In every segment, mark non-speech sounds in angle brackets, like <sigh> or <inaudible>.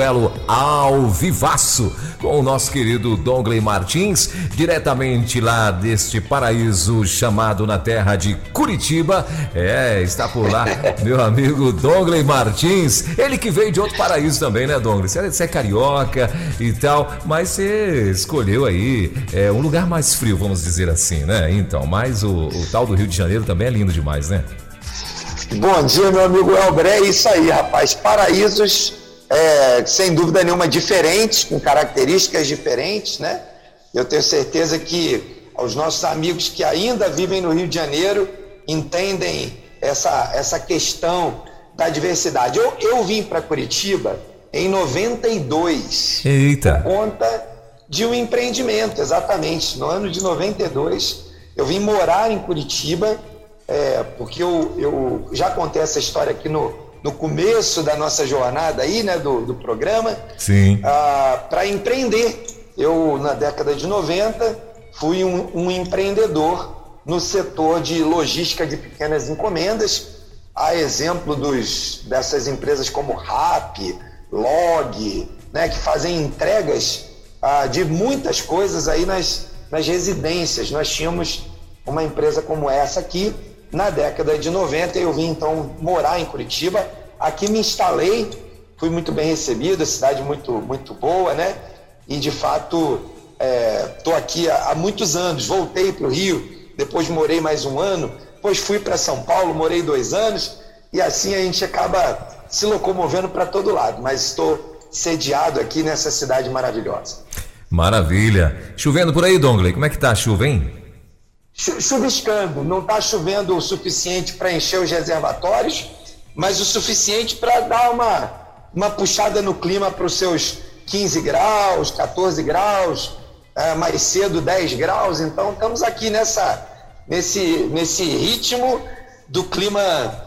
Elo ao vivaço com o nosso querido Dongley Martins, diretamente lá deste paraíso chamado na terra de Curitiba. É, está por lá <laughs> meu amigo Dongley Martins, ele que veio de outro paraíso também, né, Dongley? Você é, carioca e tal, mas você escolheu aí é, um lugar mais frio, vamos dizer assim, né? Então, mas o, o tal do Rio de Janeiro também é lindo demais, né? Bom dia, meu amigo Elbré, é isso aí, rapaz. Paraísos é, sem dúvida nenhuma diferentes, com características diferentes, né? Eu tenho certeza que os nossos amigos que ainda vivem no Rio de Janeiro entendem essa, essa questão da diversidade. Eu, eu vim para Curitiba em 92. Eita! Por conta de um empreendimento, exatamente. No ano de 92, eu vim morar em Curitiba, é, porque eu, eu já contei essa história aqui no, no começo da nossa jornada aí, né, do, do programa. Sim. Ah, para empreender. Eu, na década de 90, fui um, um, empreendedor no setor de logística de pequenas encomendas, a exemplo dos, dessas empresas como RAP, Log, né, que fazem entregas ah, de muitas coisas aí nas, nas residências. Nós tínhamos uma empresa como essa aqui, na década de 90, eu vim então morar em Curitiba. Aqui me instalei, fui muito bem recebido, cidade muito, muito boa, né? E de fato, estou é, aqui há, há, muitos anos. Voltei para o Rio, depois morei mais um ano, depois fui para São Paulo, morei dois anos, e assim a gente acaba se locomovendo para todo lado. Mas estou sediado aqui nessa cidade maravilhosa. Maravilha. Chovendo por aí, Dongley, como é que tá a chuva, hein? Chuviscando, não está chovendo o suficiente para encher os reservatórios, mas o suficiente para dar uma, uma puxada no clima para os seus 15 graus, 14 graus, é, mais cedo 10 graus. Então estamos aqui nessa, nesse, nesse ritmo do clima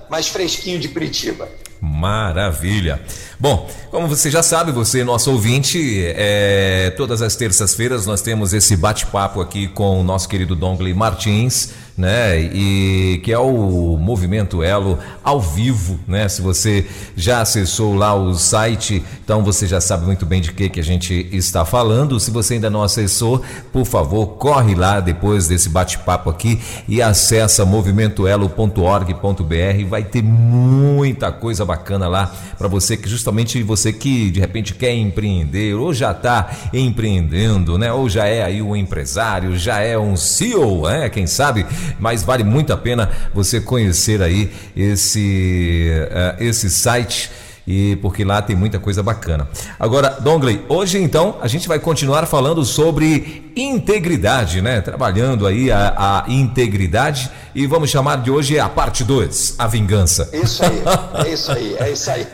mais fresquinho de Curitiba. Maravilha. Bom, como você já sabe, você, nosso ouvinte, é, todas as terças-feiras nós temos esse bate-papo aqui com o nosso querido Dongley Martins né? E que é o Movimento Elo ao vivo, né? Se você já acessou lá o site, então você já sabe muito bem de que que a gente está falando. Se você ainda não acessou, por favor, corre lá depois desse bate-papo aqui e acessa movimentoelo.org.br. Vai ter muita coisa bacana lá para você que justamente você que de repente quer empreender ou já está empreendendo, né? Ou já é aí um empresário, já é um CEO, né? Quem sabe mas vale muito a pena você conhecer aí esse, uh, esse site e porque lá tem muita coisa bacana. Agora, Dongley, hoje então a gente vai continuar falando sobre integridade, né? Trabalhando aí a, a integridade e vamos chamar de hoje a parte 2, a vingança. Isso aí, é isso aí, é isso aí.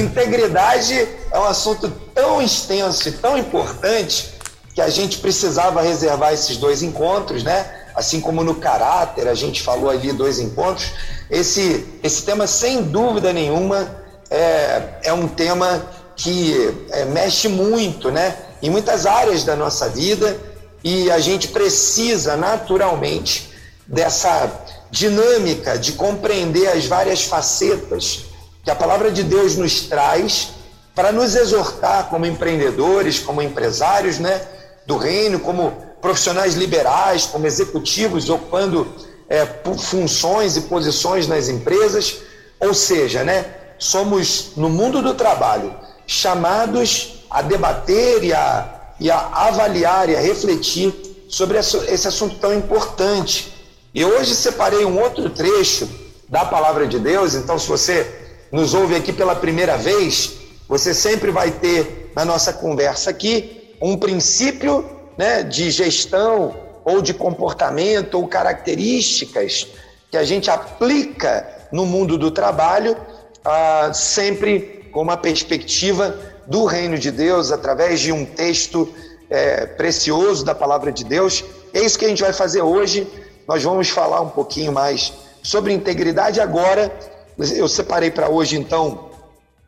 Integridade é um assunto tão extenso e tão importante que a gente precisava reservar esses dois encontros, né? Assim como no caráter, a gente falou ali dois encontros, esse, esse tema, sem dúvida nenhuma, é, é um tema que é, mexe muito né, em muitas áreas da nossa vida. E a gente precisa naturalmente dessa dinâmica de compreender as várias facetas que a palavra de Deus nos traz para nos exortar como empreendedores, como empresários né, do reino, como profissionais liberais, como executivos, ocupando é, funções e posições nas empresas. Ou seja, né, somos, no mundo do trabalho, chamados a debater e a, e a avaliar e a refletir sobre esse assunto tão importante. E hoje separei um outro trecho da palavra de Deus, então, se você nos ouve aqui pela primeira vez, você sempre vai ter na nossa conversa aqui um princípio né, de gestão ou de comportamento ou características que a gente aplica no mundo do trabalho, ah, sempre com uma perspectiva do reino de Deus, através de um texto é, precioso da palavra de Deus. É isso que a gente vai fazer hoje. Nós vamos falar um pouquinho mais sobre integridade. Agora, eu separei para hoje, então,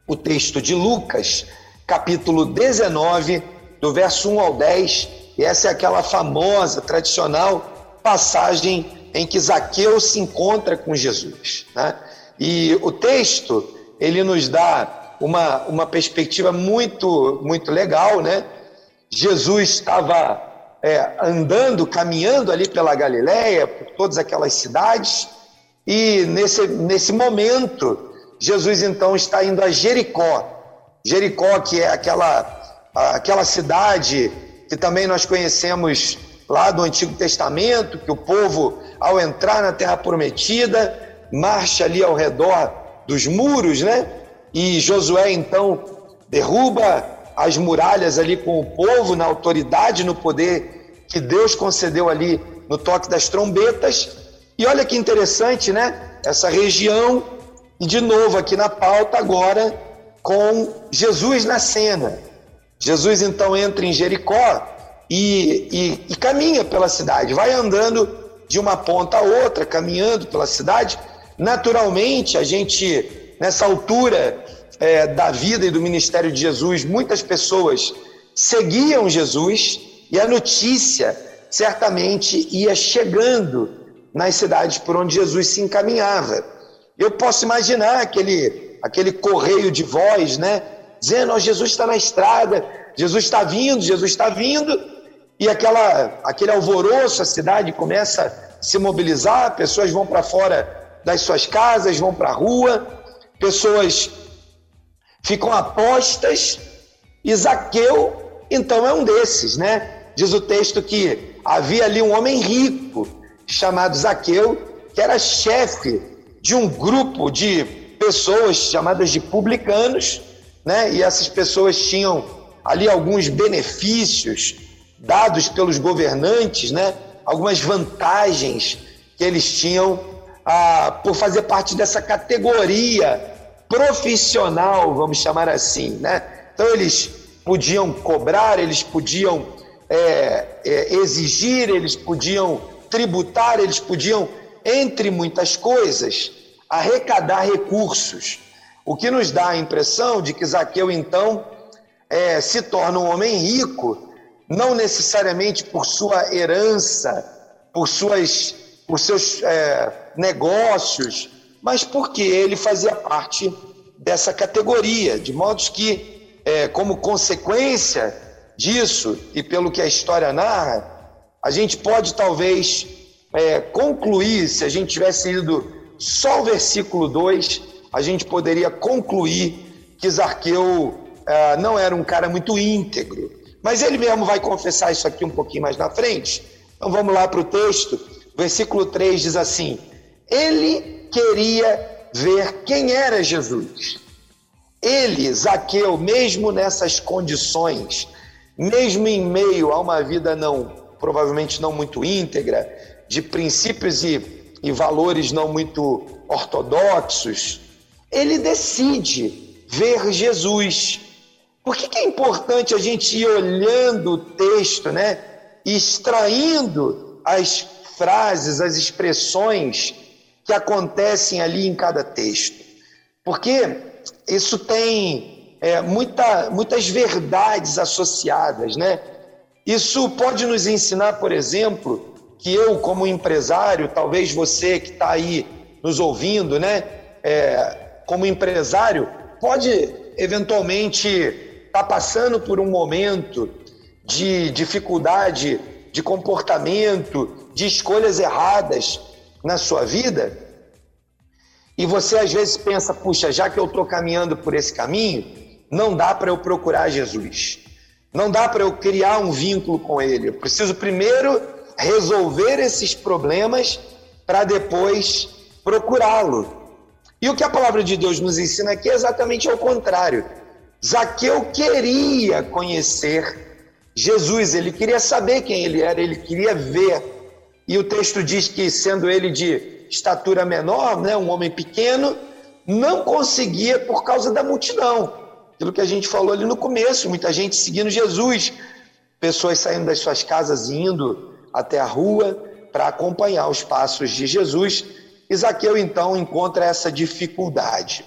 o texto de Lucas, capítulo 19, do verso 1 ao 10, e essa é aquela famosa, tradicional passagem em que Zaqueu se encontra com Jesus. Né? E o texto, ele nos dá uma, uma perspectiva muito, muito legal, né? Jesus estava é, andando, caminhando ali pela Galiléia, por todas aquelas cidades, e nesse, nesse momento, Jesus então está indo a Jericó. Jericó, que é aquela, aquela cidade que também nós conhecemos lá do Antigo Testamento, que o povo, ao entrar na Terra Prometida, marcha ali ao redor dos muros, né? E Josué então derruba as muralhas ali com o povo, na autoridade, no poder que Deus concedeu ali no toque das trombetas. E olha que interessante, né? Essa região, e de novo aqui na pauta agora, com Jesus na cena. Jesus então entra em Jericó e, e, e caminha pela cidade, vai andando de uma ponta a outra, caminhando pela cidade. Naturalmente, a gente, nessa altura é, da vida e do ministério de Jesus, muitas pessoas seguiam Jesus e a notícia certamente ia chegando nas cidades por onde Jesus se encaminhava. Eu posso imaginar aquele, aquele correio de voz, né? Dizendo, oh, Jesus está na estrada, Jesus está vindo, Jesus está vindo, e aquela, aquele alvoroço, a cidade começa a se mobilizar, pessoas vão para fora das suas casas, vão para a rua, pessoas ficam apostas, e Zaqueu, então, é um desses, né? Diz o texto que havia ali um homem rico, chamado Zaqueu, que era chefe de um grupo de pessoas chamadas de publicanos, né? E essas pessoas tinham ali alguns benefícios dados pelos governantes, né? Algumas vantagens que eles tinham ah, por fazer parte dessa categoria profissional, vamos chamar assim, né? Então eles podiam cobrar, eles podiam é, é, exigir, eles podiam tributar, eles podiam, entre muitas coisas, arrecadar recursos. O que nos dá a impressão de que Zaqueu, então, é, se torna um homem rico, não necessariamente por sua herança, por, suas, por seus é, negócios, mas porque ele fazia parte dessa categoria, de modo que, é, como consequência disso, e pelo que a história narra, a gente pode talvez é, concluir, se a gente tivesse ido só o versículo 2, a gente poderia concluir que Zaqueu é, não era um cara muito íntegro. Mas ele mesmo vai confessar isso aqui um pouquinho mais na frente. Então vamos lá para o texto. Versículo 3 diz assim: Ele queria ver quem era Jesus. Ele, Zaqueu, mesmo nessas condições, mesmo em meio a uma vida não provavelmente não muito íntegra, de princípios e, e valores não muito ortodoxos, ele decide ver Jesus. Por que, que é importante a gente ir olhando o texto, né? E extraindo as frases, as expressões que acontecem ali em cada texto? Porque isso tem é, muita, muitas verdades associadas, né? Isso pode nos ensinar, por exemplo, que eu, como empresário, talvez você que está aí nos ouvindo, né, é, como empresário, pode eventualmente estar tá passando por um momento de dificuldade de comportamento, de escolhas erradas na sua vida. E você às vezes pensa, puxa, já que eu estou caminhando por esse caminho, não dá para eu procurar Jesus. Não dá para eu criar um vínculo com ele. Eu preciso primeiro resolver esses problemas para depois procurá-lo. E o que a palavra de Deus nos ensina aqui é exatamente ao contrário. Zaqueu queria conhecer Jesus, ele queria saber quem ele era, ele queria ver. E o texto diz que, sendo ele de estatura menor, né, um homem pequeno, não conseguia por causa da multidão. Aquilo que a gente falou ali no começo, muita gente seguindo Jesus, pessoas saindo das suas casas indo até a rua para acompanhar os passos de Jesus. Isaqueu então encontra essa dificuldade.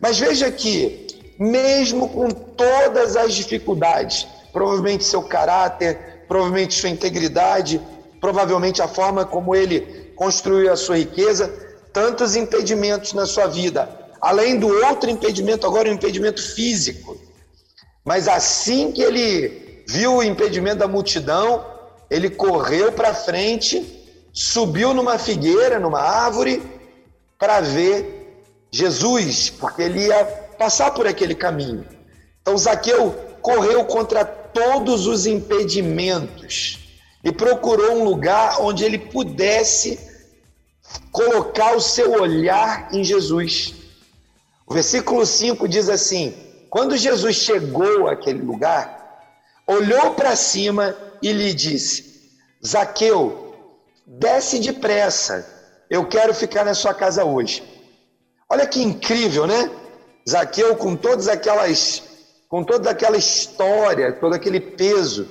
Mas veja que mesmo com todas as dificuldades, provavelmente seu caráter, provavelmente sua integridade, provavelmente a forma como ele construiu a sua riqueza, tantos impedimentos na sua vida, além do outro impedimento, agora o impedimento físico. Mas assim que ele viu o impedimento da multidão, ele correu para frente, subiu numa figueira, numa árvore, para ver Jesus, porque ele ia passar por aquele caminho. Então Zaqueu correu contra todos os impedimentos e procurou um lugar onde ele pudesse colocar o seu olhar em Jesus. O versículo 5 diz assim: Quando Jesus chegou àquele lugar, olhou para cima e lhe disse: Zaqueu, desce depressa, eu quero ficar na sua casa hoje. Olha que incrível, né? Zaqueu com todas aquelas com toda aquela história, todo aquele peso,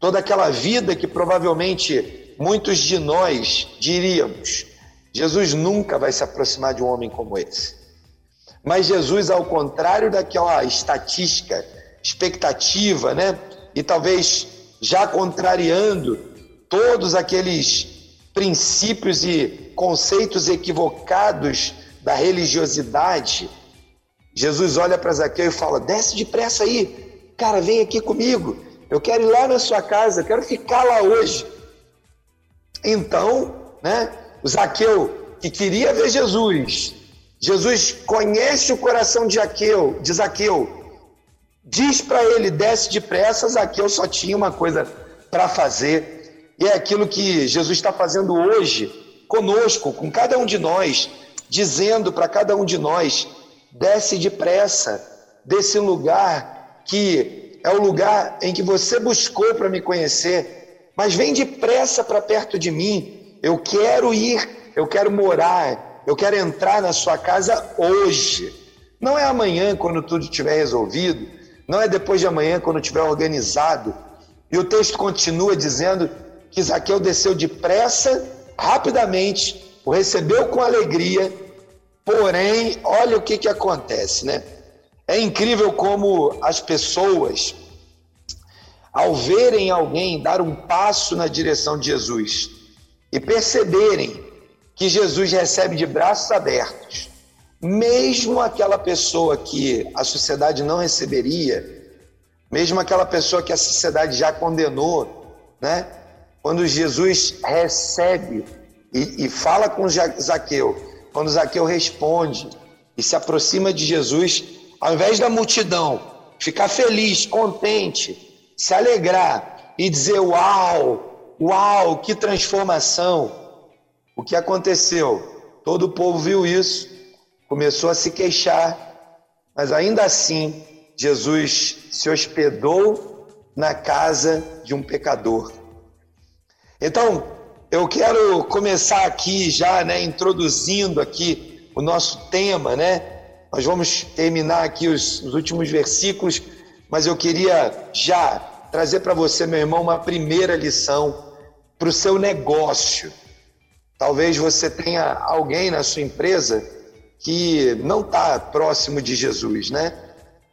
toda aquela vida que provavelmente muitos de nós diríamos: Jesus nunca vai se aproximar de um homem como esse. Mas Jesus, ao contrário daquela estatística, expectativa, né? E talvez já contrariando todos aqueles princípios e conceitos equivocados da religiosidade, Jesus olha para Zaqueu e fala: desce depressa aí, cara, vem aqui comigo. Eu quero ir lá na sua casa, eu quero ficar lá hoje. Então, né, Zaqueu, que queria ver Jesus, Jesus conhece o coração de Zaqueu, de Zaqueu diz para ele: desce depressa. Zaqueu só tinha uma coisa para fazer, e é aquilo que Jesus está fazendo hoje conosco, com cada um de nós, dizendo para cada um de nós: desce depressa desse lugar que é o lugar em que você buscou para me conhecer, mas vem depressa para perto de mim. Eu quero ir, eu quero morar, eu quero entrar na sua casa hoje. Não é amanhã quando tudo estiver resolvido, não é depois de amanhã quando estiver organizado. E o texto continua dizendo que Zaqueu desceu depressa, rapidamente, o recebeu com alegria, porém, olha o que, que acontece, né? É incrível como as pessoas, ao verem alguém dar um passo na direção de Jesus e perceberem que Jesus recebe de braços abertos, mesmo aquela pessoa que a sociedade não receberia, mesmo aquela pessoa que a sociedade já condenou, né? Quando Jesus recebe e, e fala com Zaqueu, quando Zaqueu responde e se aproxima de Jesus, ao invés da multidão ficar feliz, contente, se alegrar e dizer: Uau, uau, que transformação! O que aconteceu? Todo o povo viu isso, começou a se queixar, mas ainda assim Jesus se hospedou na casa de um pecador. Então, eu quero começar aqui já, né, introduzindo aqui o nosso tema, né? Nós vamos terminar aqui os, os últimos versículos, mas eu queria já trazer para você, meu irmão, uma primeira lição para o seu negócio. Talvez você tenha alguém na sua empresa que não está próximo de Jesus, né?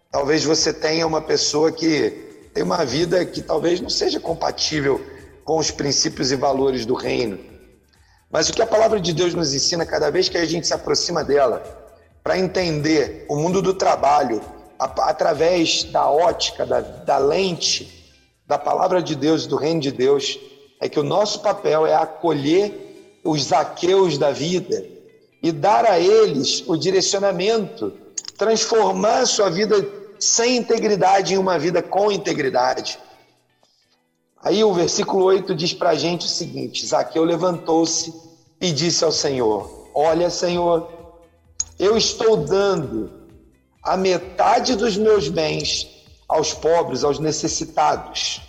Talvez você tenha uma pessoa que tem uma vida que talvez não seja compatível com os princípios e valores do reino. Mas o que a palavra de Deus nos ensina cada vez que a gente se aproxima dela, para entender o mundo do trabalho através da ótica, da, da lente da palavra de Deus, do reino de Deus, é que o nosso papel é acolher os zaqueus da vida e dar a eles o direcionamento, transformar a sua vida sem integridade em uma vida com integridade. Aí o versículo 8 diz para a gente o seguinte: Zaqueu levantou-se e disse ao Senhor: Olha, Senhor, eu estou dando a metade dos meus bens aos pobres, aos necessitados.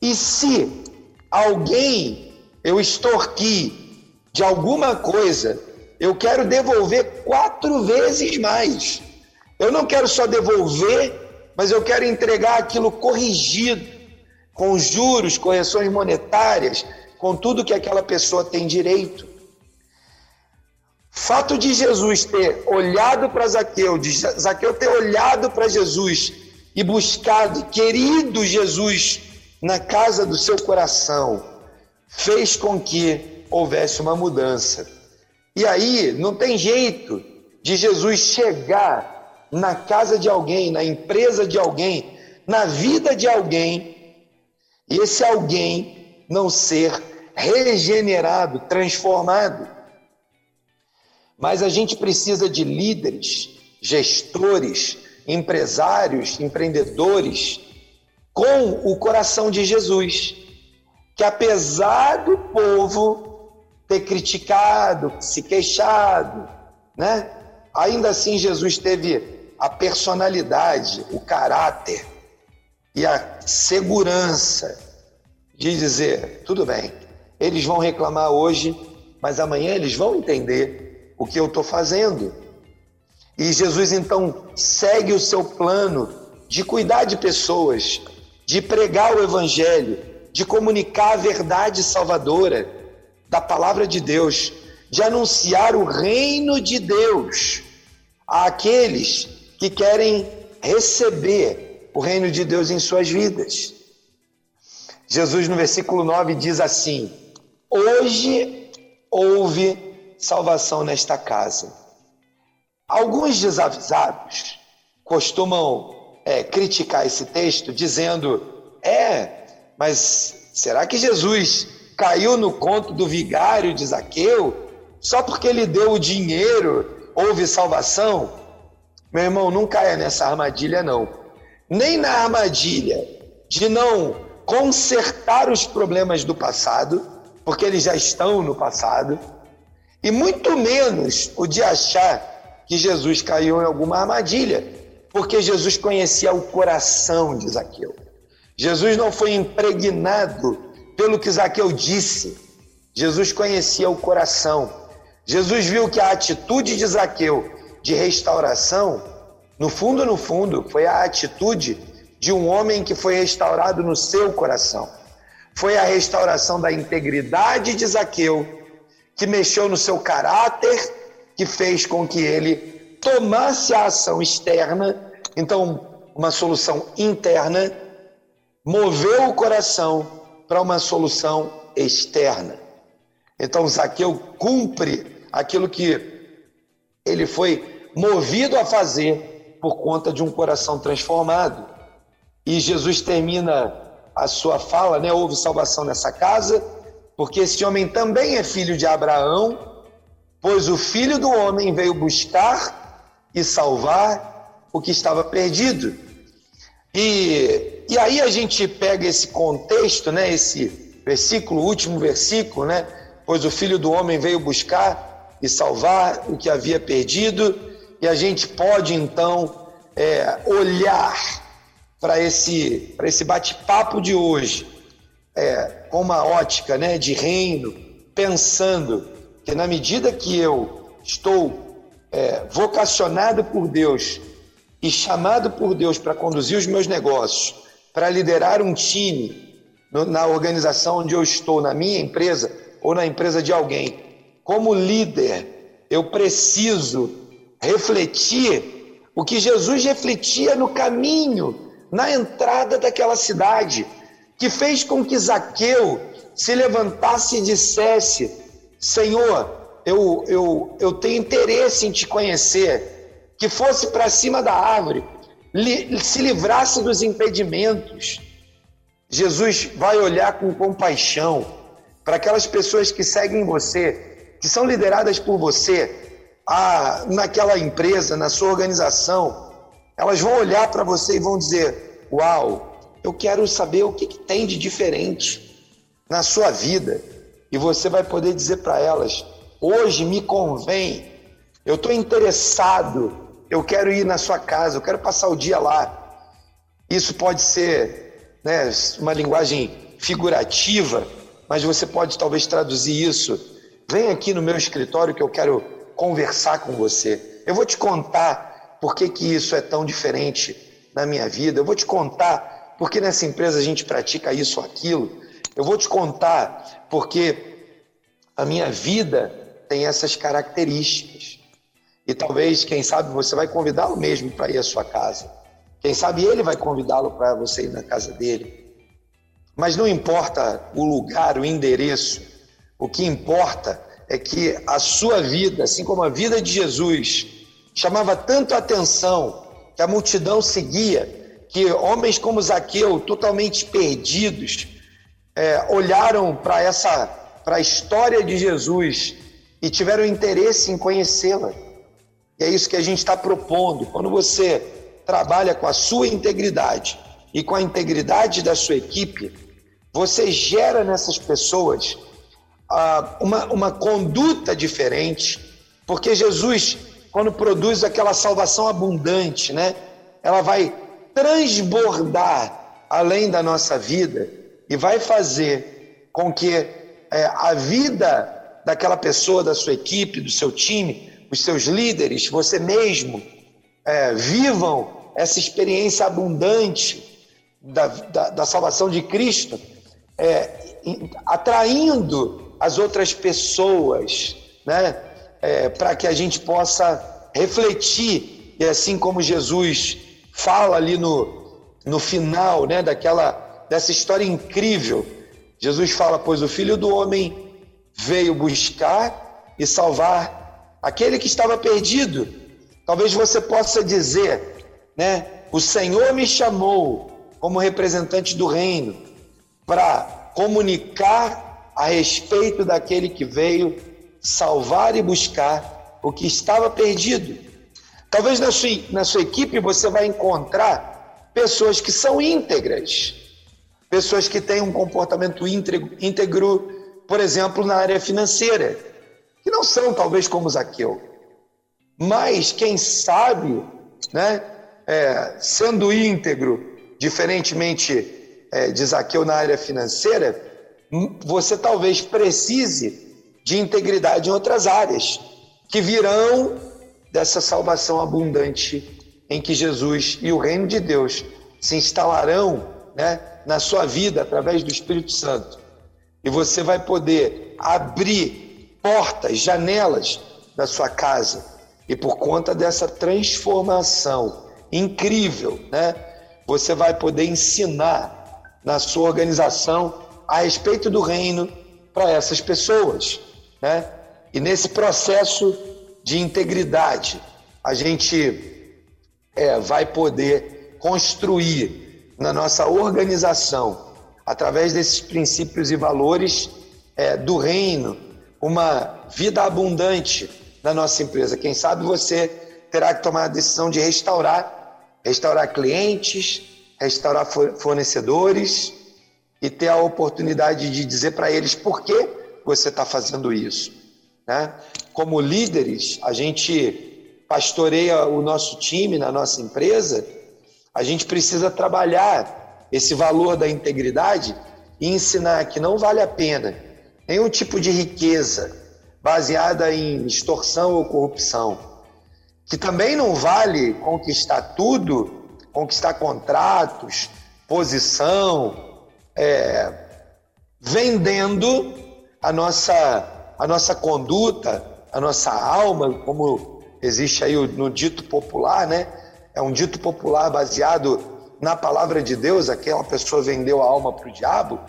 E se alguém eu extorqui de alguma coisa, eu quero devolver quatro vezes mais. Eu não quero só devolver, mas eu quero entregar aquilo corrigido, com juros, correções monetárias, com tudo que aquela pessoa tem direito. fato de Jesus ter olhado para Zaqueu, de Zaqueu ter olhado para Jesus e buscado, querido Jesus, na casa do seu coração, fez com que houvesse uma mudança. E aí não tem jeito de Jesus chegar na casa de alguém, na empresa de alguém, na vida de alguém, e esse alguém não ser regenerado, transformado. Mas a gente precisa de líderes, gestores, empresários, empreendedores com o coração de Jesus, que apesar do povo ter criticado, se queixado, né? Ainda assim Jesus teve a personalidade, o caráter e a segurança de dizer, tudo bem, eles vão reclamar hoje, mas amanhã eles vão entender o que eu estou fazendo. E Jesus então segue o seu plano de cuidar de pessoas, de pregar o Evangelho, de comunicar a verdade salvadora da palavra de Deus, de anunciar o reino de Deus àqueles que querem receber o reino de Deus em suas vidas. Jesus, no versículo 9, diz assim: Hoje houve salvação nesta casa. Alguns desavisados costumam é, criticar esse texto dizendo: é, mas será que Jesus caiu no conto do vigário de Zaqueu? Só porque ele deu o dinheiro houve salvação? Meu irmão, não caia nessa armadilha, não. Nem na armadilha de não consertar os problemas do passado porque eles já estão no passado, e muito menos o de achar que Jesus caiu em alguma armadilha, porque Jesus conhecia o coração de Zaqueu. Jesus não foi impregnado pelo que Zaqueu disse. Jesus conhecia o coração. Jesus viu que a atitude de Zaqueu de restauração, no fundo, no fundo, foi a atitude de um homem que foi restaurado no seu coração foi a restauração da integridade de Zaqueu, que mexeu no seu caráter, que fez com que ele tomasse a ação externa, então, uma solução interna, moveu o coração para uma solução externa. Então, Zaqueu cumpre aquilo que ele foi movido a fazer por conta de um coração transformado. E Jesus termina a sua fala, né? Houve salvação nessa casa, porque esse homem também é filho de Abraão, pois o filho do homem veio buscar e salvar o que estava perdido. E, e aí a gente pega esse contexto, né? Esse versículo, último versículo, né? Pois o filho do homem veio buscar e salvar o que havia perdido, e a gente pode então é, olhar para esse, esse bate-papo de hoje, é, com uma ótica né, de reino, pensando que na medida que eu estou é, vocacionado por Deus e chamado por Deus para conduzir os meus negócios, para liderar um time no, na organização onde eu estou, na minha empresa ou na empresa de alguém, como líder, eu preciso refletir o que Jesus refletia no caminho na entrada daquela cidade, que fez com que Zaqueu se levantasse e dissesse: Senhor, eu, eu, eu tenho interesse em te conhecer, que fosse para cima da árvore, li, se livrasse dos impedimentos. Jesus vai olhar com compaixão para aquelas pessoas que seguem você, que são lideradas por você, a, naquela empresa, na sua organização elas vão olhar para você e vão dizer: Uau, eu quero saber o que, que tem de diferente na sua vida. E você vai poder dizer para elas: Hoje me convém, eu estou interessado, eu quero ir na sua casa, eu quero passar o dia lá. Isso pode ser né, uma linguagem figurativa, mas você pode talvez traduzir isso. Vem aqui no meu escritório que eu quero conversar com você. Eu vou te contar por que, que isso é tão diferente na minha vida. Eu vou te contar porque nessa empresa a gente pratica isso ou aquilo. Eu vou te contar porque a minha vida tem essas características. E talvez, quem sabe, você vai convidá-lo mesmo para ir à sua casa. Quem sabe ele vai convidá-lo para você ir na casa dele. Mas não importa o lugar, o endereço, o que importa é que a sua vida, assim como a vida de Jesus, chamava tanto a atenção que a multidão seguia, que homens como Zaqueu, totalmente perdidos, é, olharam para essa, para a história de Jesus e tiveram interesse em conhecê-la. E é isso que a gente está propondo. Quando você trabalha com a sua integridade e com a integridade da sua equipe, você gera nessas pessoas uma, uma conduta diferente, porque Jesus, quando produz aquela salvação abundante, né, ela vai transbordar além da nossa vida e vai fazer com que é, a vida daquela pessoa, da sua equipe, do seu time, os seus líderes, você mesmo, é, vivam essa experiência abundante da, da, da salvação de Cristo, é, atraindo as outras pessoas, né? É, para que a gente possa refletir, e assim como Jesus fala ali no, no final né, daquela, dessa história incrível, Jesus fala: Pois o filho do homem veio buscar e salvar aquele que estava perdido. Talvez você possa dizer, né? O Senhor me chamou como representante do reino para comunicar a respeito daquele que veio salvar e buscar o que estava perdido. Talvez na sua, na sua equipe você vai encontrar pessoas que são íntegras, pessoas que têm um comportamento íntegro, íntegro por exemplo, na área financeira, que não são talvez como Zaqueu, mas quem sabe, né, é, sendo íntegro, diferentemente é, de Zaqueu na área financeira, você talvez precise de integridade em outras áreas, que virão dessa salvação abundante em que Jesus e o reino de Deus se instalarão né, na sua vida através do Espírito Santo. E você vai poder abrir portas, janelas da sua casa. E por conta dessa transformação incrível, né, você vai poder ensinar na sua organização a respeito do reino para essas pessoas, né? E nesse processo de integridade, a gente é, vai poder construir na nossa organização, através desses princípios e valores é, do reino, uma vida abundante na nossa empresa. Quem sabe você terá que tomar a decisão de restaurar, restaurar clientes, restaurar fornecedores, e ter a oportunidade de dizer para eles por que você está fazendo isso. Né? Como líderes, a gente pastoreia o nosso time na nossa empresa, a gente precisa trabalhar esse valor da integridade e ensinar que não vale a pena nenhum tipo de riqueza baseada em extorsão ou corrupção, que também não vale conquistar tudo, conquistar contratos, posição, é, vendendo a nossa, a nossa conduta, a nossa alma, como existe aí no dito popular, né? É um dito popular baseado na palavra de Deus, aquela pessoa vendeu a alma para o diabo,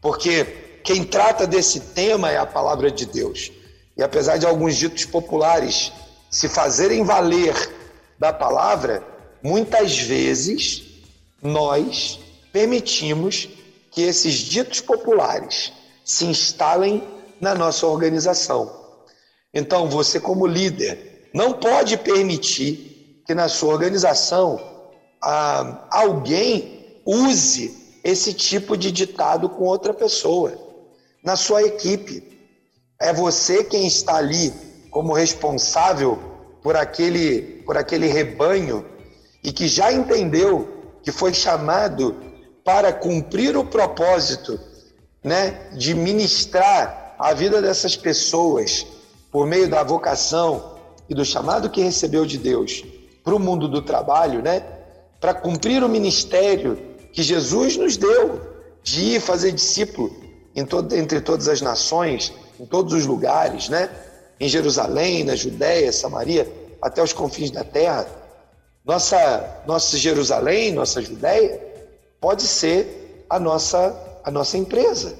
porque quem trata desse tema é a palavra de Deus. E apesar de alguns ditos populares se fazerem valer da palavra, muitas vezes nós permitimos que esses ditos populares se instalem na nossa organização. Então, você, como líder, não pode permitir que na sua organização ah, alguém use esse tipo de ditado com outra pessoa. Na sua equipe, é você quem está ali como responsável por aquele, por aquele rebanho e que já entendeu que foi chamado para cumprir o propósito né, de ministrar a vida dessas pessoas por meio da vocação e do chamado que recebeu de Deus para o mundo do trabalho, né, para cumprir o ministério que Jesus nos deu de ir fazer discípulo em todo, entre todas as nações, em todos os lugares, né? em Jerusalém, na Judéia, Samaria, até os confins da terra. Nossa, nossa Jerusalém, nossa Judéia, pode ser a nossa, a nossa empresa.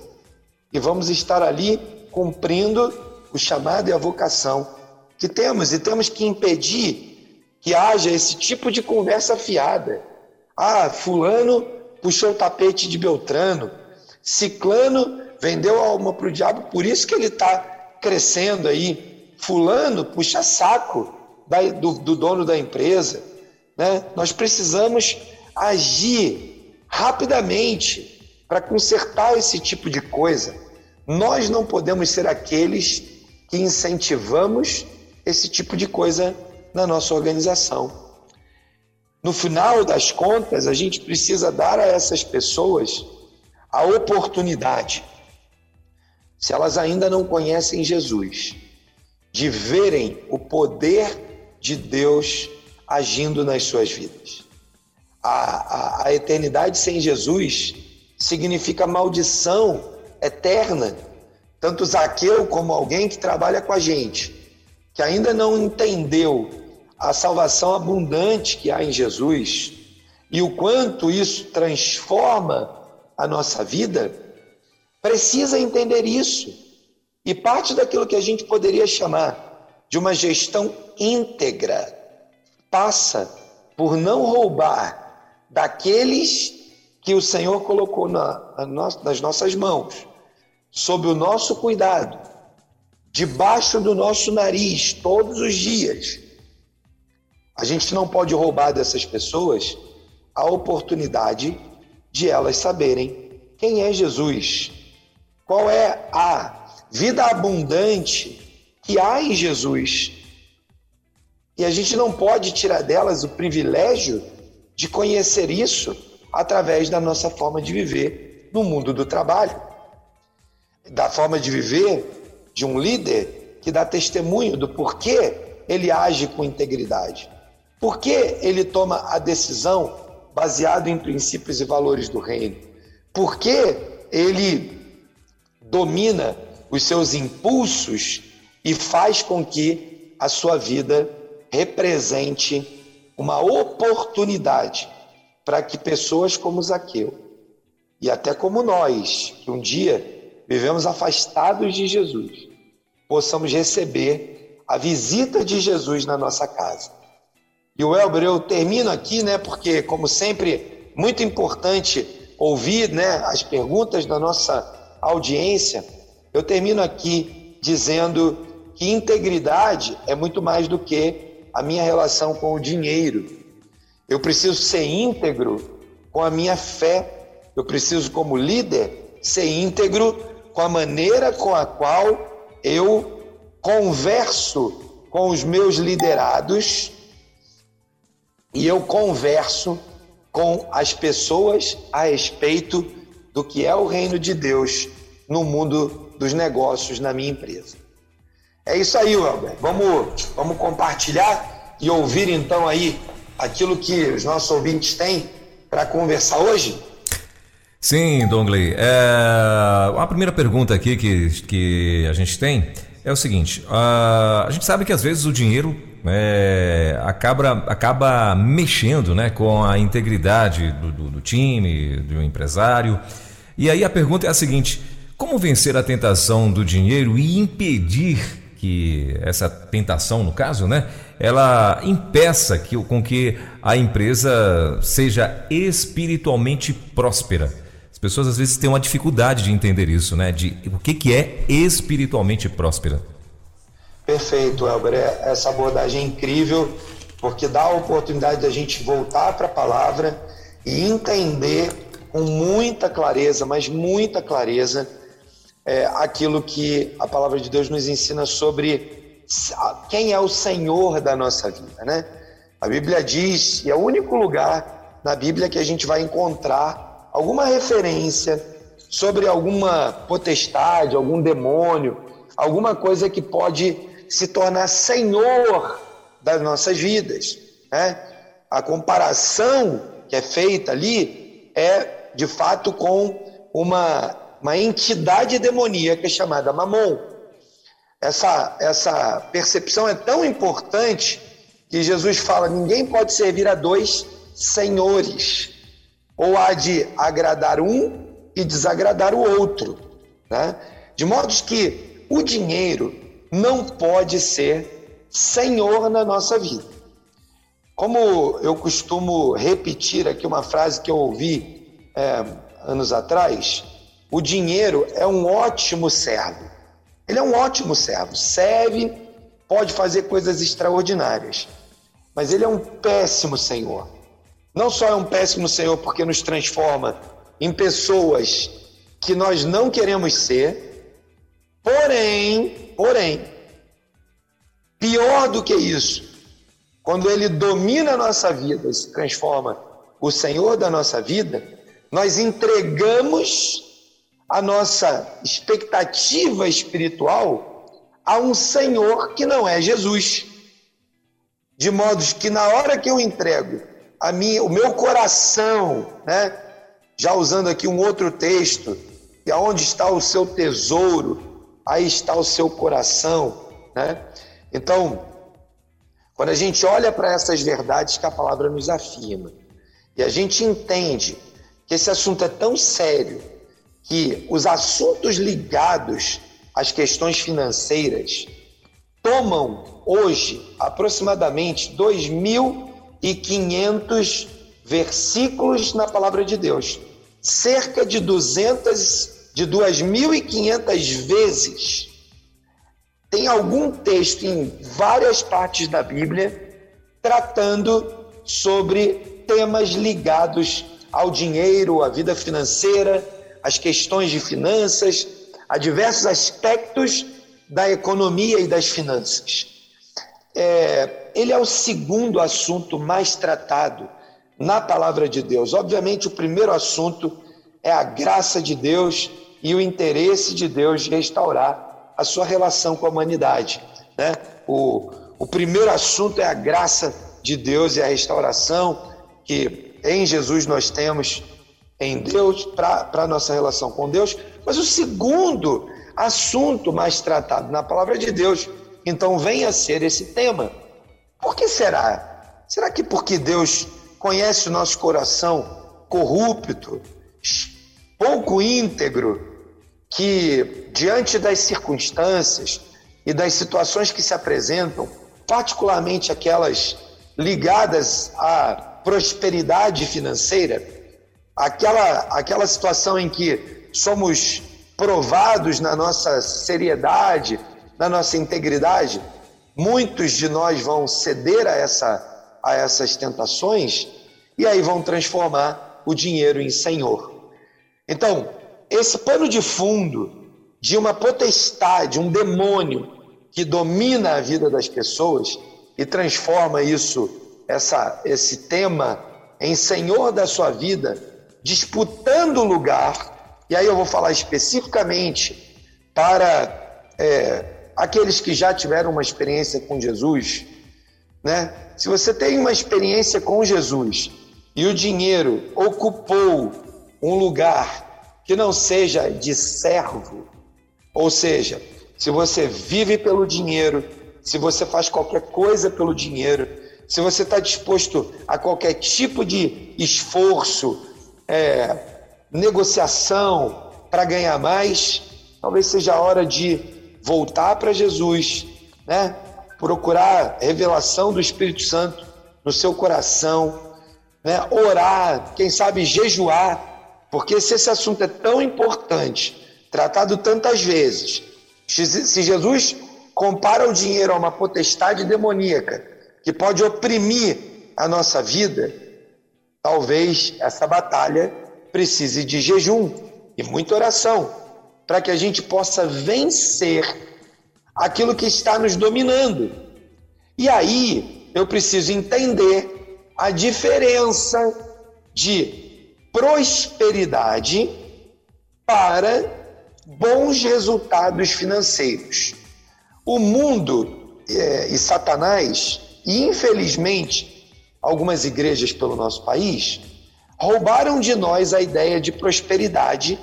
E vamos estar ali cumprindo o chamado e a vocação que temos. E temos que impedir que haja esse tipo de conversa fiada. Ah, fulano puxou o tapete de Beltrano, ciclano vendeu a alma para o diabo, por isso que ele está crescendo aí. Fulano puxa saco do, do dono da empresa. Né? Nós precisamos agir rapidamente para consertar esse tipo de coisa. Nós não podemos ser aqueles que incentivamos esse tipo de coisa na nossa organização. No final das contas, a gente precisa dar a essas pessoas a oportunidade, se elas ainda não conhecem Jesus, de verem o poder de Deus agindo nas suas vidas. A, a, a eternidade sem Jesus significa maldição eterna. Tanto Zaqueu como alguém que trabalha com a gente, que ainda não entendeu a salvação abundante que há em Jesus e o quanto isso transforma a nossa vida, precisa entender isso. E parte daquilo que a gente poderia chamar de uma gestão íntegra passa por não roubar daqueles que o Senhor colocou na, nas nossas mãos, sob o nosso cuidado, debaixo do nosso nariz, todos os dias. A gente não pode roubar dessas pessoas a oportunidade de elas saberem quem é Jesus, qual é a vida abundante que há em Jesus e a gente não pode tirar delas o privilégio de conhecer isso através da nossa forma de viver no mundo do trabalho. Da forma de viver de um líder que dá testemunho do porquê ele age com integridade. Por que ele toma a decisão baseado em princípios e valores do reino? Por que ele domina os seus impulsos e faz com que a sua vida represente uma oportunidade para que pessoas como Zaqueu e até como nós, que um dia vivemos afastados de Jesus, possamos receber a visita de Jesus na nossa casa. E o Elber, eu termino aqui, né, porque como sempre, muito importante ouvir, né, as perguntas da nossa audiência. Eu termino aqui dizendo que integridade é muito mais do que a minha relação com o dinheiro. Eu preciso ser íntegro com a minha fé. Eu preciso, como líder, ser íntegro com a maneira com a qual eu converso com os meus liderados e eu converso com as pessoas a respeito do que é o reino de Deus no mundo dos negócios na minha empresa. É isso aí, Welber. Vamos, vamos compartilhar e ouvir então aí aquilo que os nossos ouvintes têm para conversar hoje? Sim, Dongley. É... A primeira pergunta aqui que, que a gente tem é o seguinte: a gente sabe que às vezes o dinheiro é, acaba, acaba mexendo né, com a integridade do, do, do time, do empresário. E aí a pergunta é a seguinte: como vencer a tentação do dinheiro e impedir que essa tentação, no caso, né, ela impeça que, com que a empresa seja espiritualmente próspera. As pessoas às vezes têm uma dificuldade de entender isso, né, de o que, que é espiritualmente próspera. Perfeito, Elber. É, essa abordagem é incrível, porque dá a oportunidade da gente voltar para a palavra e entender com muita clareza, mas muita clareza, é, aquilo que a palavra de Deus nos ensina sobre quem é o Senhor da nossa vida, né? A Bíblia diz, e é o único lugar na Bíblia que a gente vai encontrar alguma referência sobre alguma potestade, algum demônio, alguma coisa que pode se tornar senhor das nossas vidas. Né? A comparação que é feita ali é, de fato, com uma uma entidade demoníaca chamada Mamon. Essa, essa percepção é tão importante que Jesus fala: ninguém pode servir a dois senhores, ou há de agradar um e desagradar o outro. Né? De modo que o dinheiro não pode ser senhor na nossa vida. Como eu costumo repetir aqui uma frase que eu ouvi é, anos atrás, o dinheiro é um ótimo servo. Ele é um ótimo servo, serve, pode fazer coisas extraordinárias, mas ele é um péssimo senhor. Não só é um péssimo senhor porque nos transforma em pessoas que nós não queremos ser, porém, porém, pior do que isso, quando ele domina a nossa vida, se transforma o Senhor da nossa vida, nós entregamos a nossa expectativa espiritual a um Senhor que não é Jesus. De modo que na hora que eu entrego a minha, o meu coração, né? Já usando aqui um outro texto, que aonde está o seu tesouro, aí está o seu coração, né? Então, quando a gente olha para essas verdades que a palavra nos afirma, e a gente entende que esse assunto é tão sério que os assuntos ligados às questões financeiras tomam hoje aproximadamente 2.500 versículos na palavra de Deus. Cerca de 200 de 2.500 vezes tem algum texto em várias partes da Bíblia tratando sobre temas ligados ao dinheiro, à vida financeira, as questões de finanças, a diversos aspectos da economia e das finanças. É, ele é o segundo assunto mais tratado na palavra de Deus. Obviamente, o primeiro assunto é a graça de Deus e o interesse de Deus de restaurar a sua relação com a humanidade. Né? O, o primeiro assunto é a graça de Deus e a restauração que em Jesus nós temos em Deus, para a nossa relação com Deus. Mas o segundo assunto mais tratado na palavra de Deus, então vem a ser esse tema. Por que será? Será que porque Deus conhece o nosso coração corrupto, pouco íntegro, que diante das circunstâncias e das situações que se apresentam, particularmente aquelas ligadas à prosperidade financeira, aquela, aquela situação em que somos provados na nossa seriedade, na nossa integridade, muitos de nós vão ceder a, essa, a essas tentações e aí vão transformar o dinheiro em senhor. Então, esse pano de fundo de uma potestade, um demônio que domina a vida das pessoas e transforma isso, essa, esse tema, em senhor da sua vida, disputando lugar, e aí eu vou falar especificamente para é, aqueles que já tiveram uma experiência com Jesus, né? Se você tem uma experiência com Jesus e o dinheiro ocupou um lugar que não seja de servo, ou seja, se você vive pelo dinheiro, se você faz qualquer coisa pelo dinheiro, se você está disposto a qualquer tipo de esforço, é, negociação para ganhar mais, talvez seja a hora de voltar para Jesus, né? procurar revelação do Espírito Santo no seu coração, né? orar, quem sabe jejuar, porque se esse assunto é tão importante, tratado tantas vezes, se Jesus compara o dinheiro a uma potestade demoníaca que pode oprimir a nossa vida, Talvez essa batalha precise de jejum e muita oração para que a gente possa vencer aquilo que está nos dominando. E aí eu preciso entender a diferença de prosperidade para bons resultados financeiros. O mundo é, e Satanás, infelizmente, algumas igrejas pelo nosso país roubaram de nós a ideia de prosperidade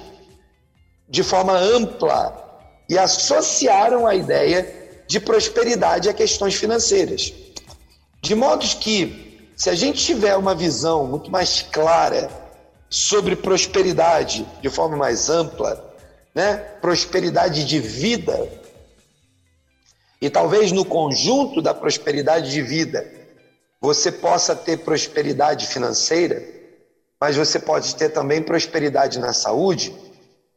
de forma ampla e associaram a ideia de prosperidade a questões financeiras. De modo que, se a gente tiver uma visão muito mais clara sobre prosperidade de forma mais ampla, né? prosperidade de vida, e talvez no conjunto da prosperidade de vida você possa ter prosperidade financeira, mas você pode ter também prosperidade na saúde,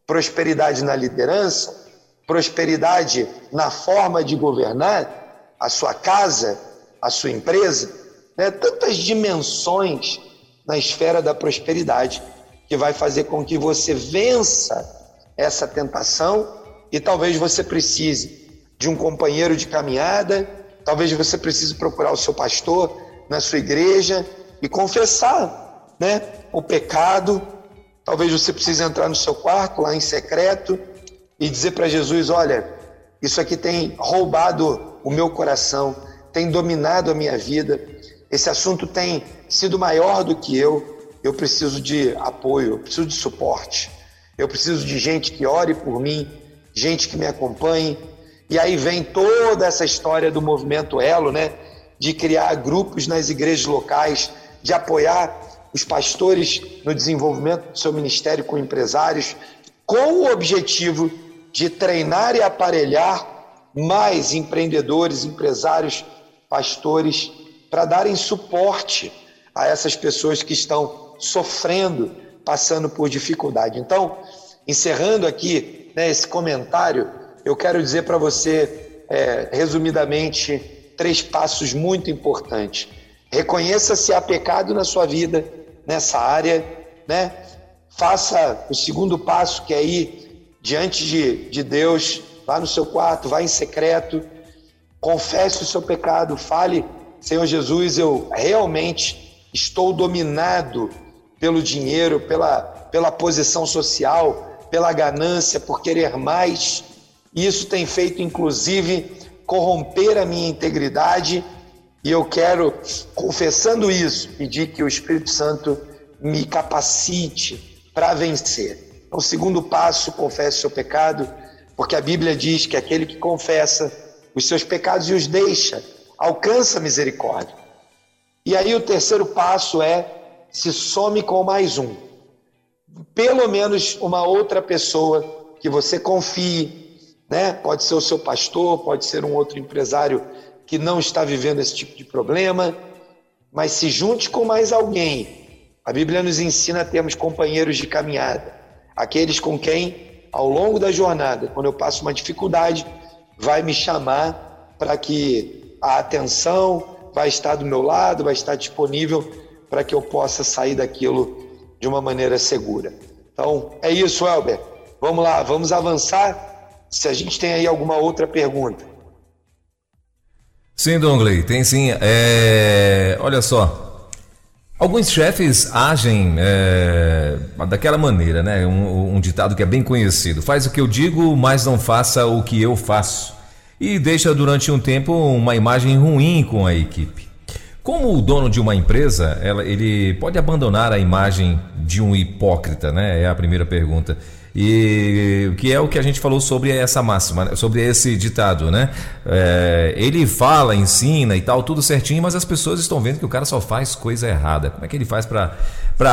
prosperidade na liderança, prosperidade na forma de governar a sua casa, a sua empresa, né? tantas dimensões na esfera da prosperidade que vai fazer com que você vença essa tentação e talvez você precise de um companheiro de caminhada, talvez você precise procurar o seu pastor na sua igreja e confessar, né, o pecado. Talvez você precise entrar no seu quarto lá em secreto e dizer para Jesus: Olha, isso aqui tem roubado o meu coração, tem dominado a minha vida, esse assunto tem sido maior do que eu. Eu preciso de apoio, eu preciso de suporte, eu preciso de gente que ore por mim, gente que me acompanhe. E aí vem toda essa história do movimento Elo, né? De criar grupos nas igrejas locais, de apoiar os pastores no desenvolvimento do seu ministério com empresários, com o objetivo de treinar e aparelhar mais empreendedores, empresários, pastores, para darem suporte a essas pessoas que estão sofrendo, passando por dificuldade. Então, encerrando aqui né, esse comentário, eu quero dizer para você, é, resumidamente, três passos muito importantes. Reconheça se há pecado na sua vida, nessa área, né? Faça o segundo passo, que é ir diante de, de Deus, vá no seu quarto, vá em secreto, confesse o seu pecado, fale, Senhor Jesus, eu realmente estou dominado pelo dinheiro, pela, pela posição social, pela ganância, por querer mais. Isso tem feito, inclusive, corromper a minha integridade. E eu quero, confessando isso, pedir que o Espírito Santo me capacite para vencer. O segundo passo, confesse seu pecado, porque a Bíblia diz que aquele que confessa os seus pecados e os deixa, alcança misericórdia. E aí o terceiro passo é se some com mais um. Pelo menos uma outra pessoa que você confie, né? Pode ser o seu pastor, pode ser um outro empresário que não está vivendo esse tipo de problema, mas se junte com mais alguém. A Bíblia nos ensina a termos companheiros de caminhada aqueles com quem, ao longo da jornada, quando eu passo uma dificuldade, vai me chamar para que a atenção vai estar do meu lado, vai estar disponível para que eu possa sair daquilo de uma maneira segura. Então, é isso, Elber. Vamos lá, vamos avançar. Se a gente tem aí alguma outra pergunta. Sim, Dongley, tem sim. É... Olha só, Alguns chefes agem é, daquela maneira, né? Um, um, ditado que é bem conhecido: faz o que eu digo, mas não faça o que eu faço. E deixa durante um tempo uma imagem ruim com a equipe. Como o dono de uma empresa, ela, ele pode abandonar a imagem de um hipócrita, né? É a primeira pergunta. E que é o que a gente falou sobre essa máxima, né? sobre esse ditado, né? É, ele fala, ensina e tal, tudo certinho, mas as pessoas estão vendo que o cara só faz coisa errada. Como é que ele faz para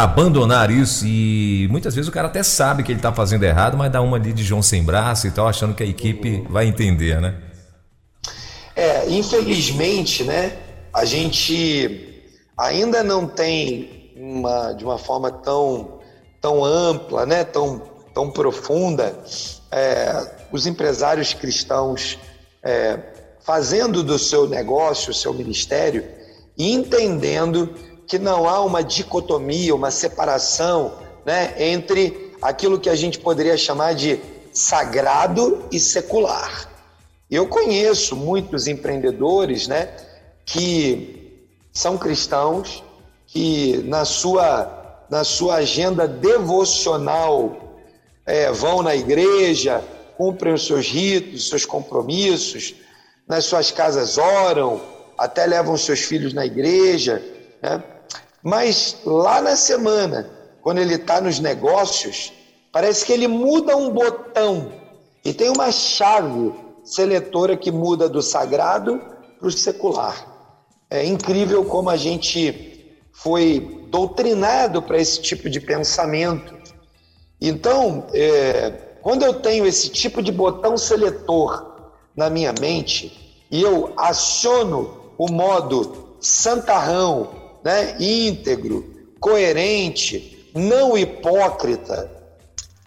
abandonar isso? E muitas vezes o cara até sabe que ele está fazendo errado, mas dá uma ali de João sem braço e tal, achando que a equipe vai entender, né? É, infelizmente, né? A gente ainda não tem uma de uma forma tão tão ampla, né? Tão tão profunda, é, os empresários cristãos é, fazendo do seu negócio, o seu ministério, e entendendo que não há uma dicotomia, uma separação né, entre aquilo que a gente poderia chamar de sagrado e secular. Eu conheço muitos empreendedores né, que são cristãos, que na sua, na sua agenda devocional é, vão na igreja, cumprem os seus ritos, os seus compromissos, nas suas casas oram, até levam seus filhos na igreja, né? mas lá na semana, quando ele está nos negócios, parece que ele muda um botão E tem uma chave seletora que muda do sagrado para o secular. É incrível como a gente foi doutrinado para esse tipo de pensamento. Então, é, quando eu tenho esse tipo de botão seletor na minha mente e eu aciono o modo santarrão, né, íntegro, coerente, não hipócrita,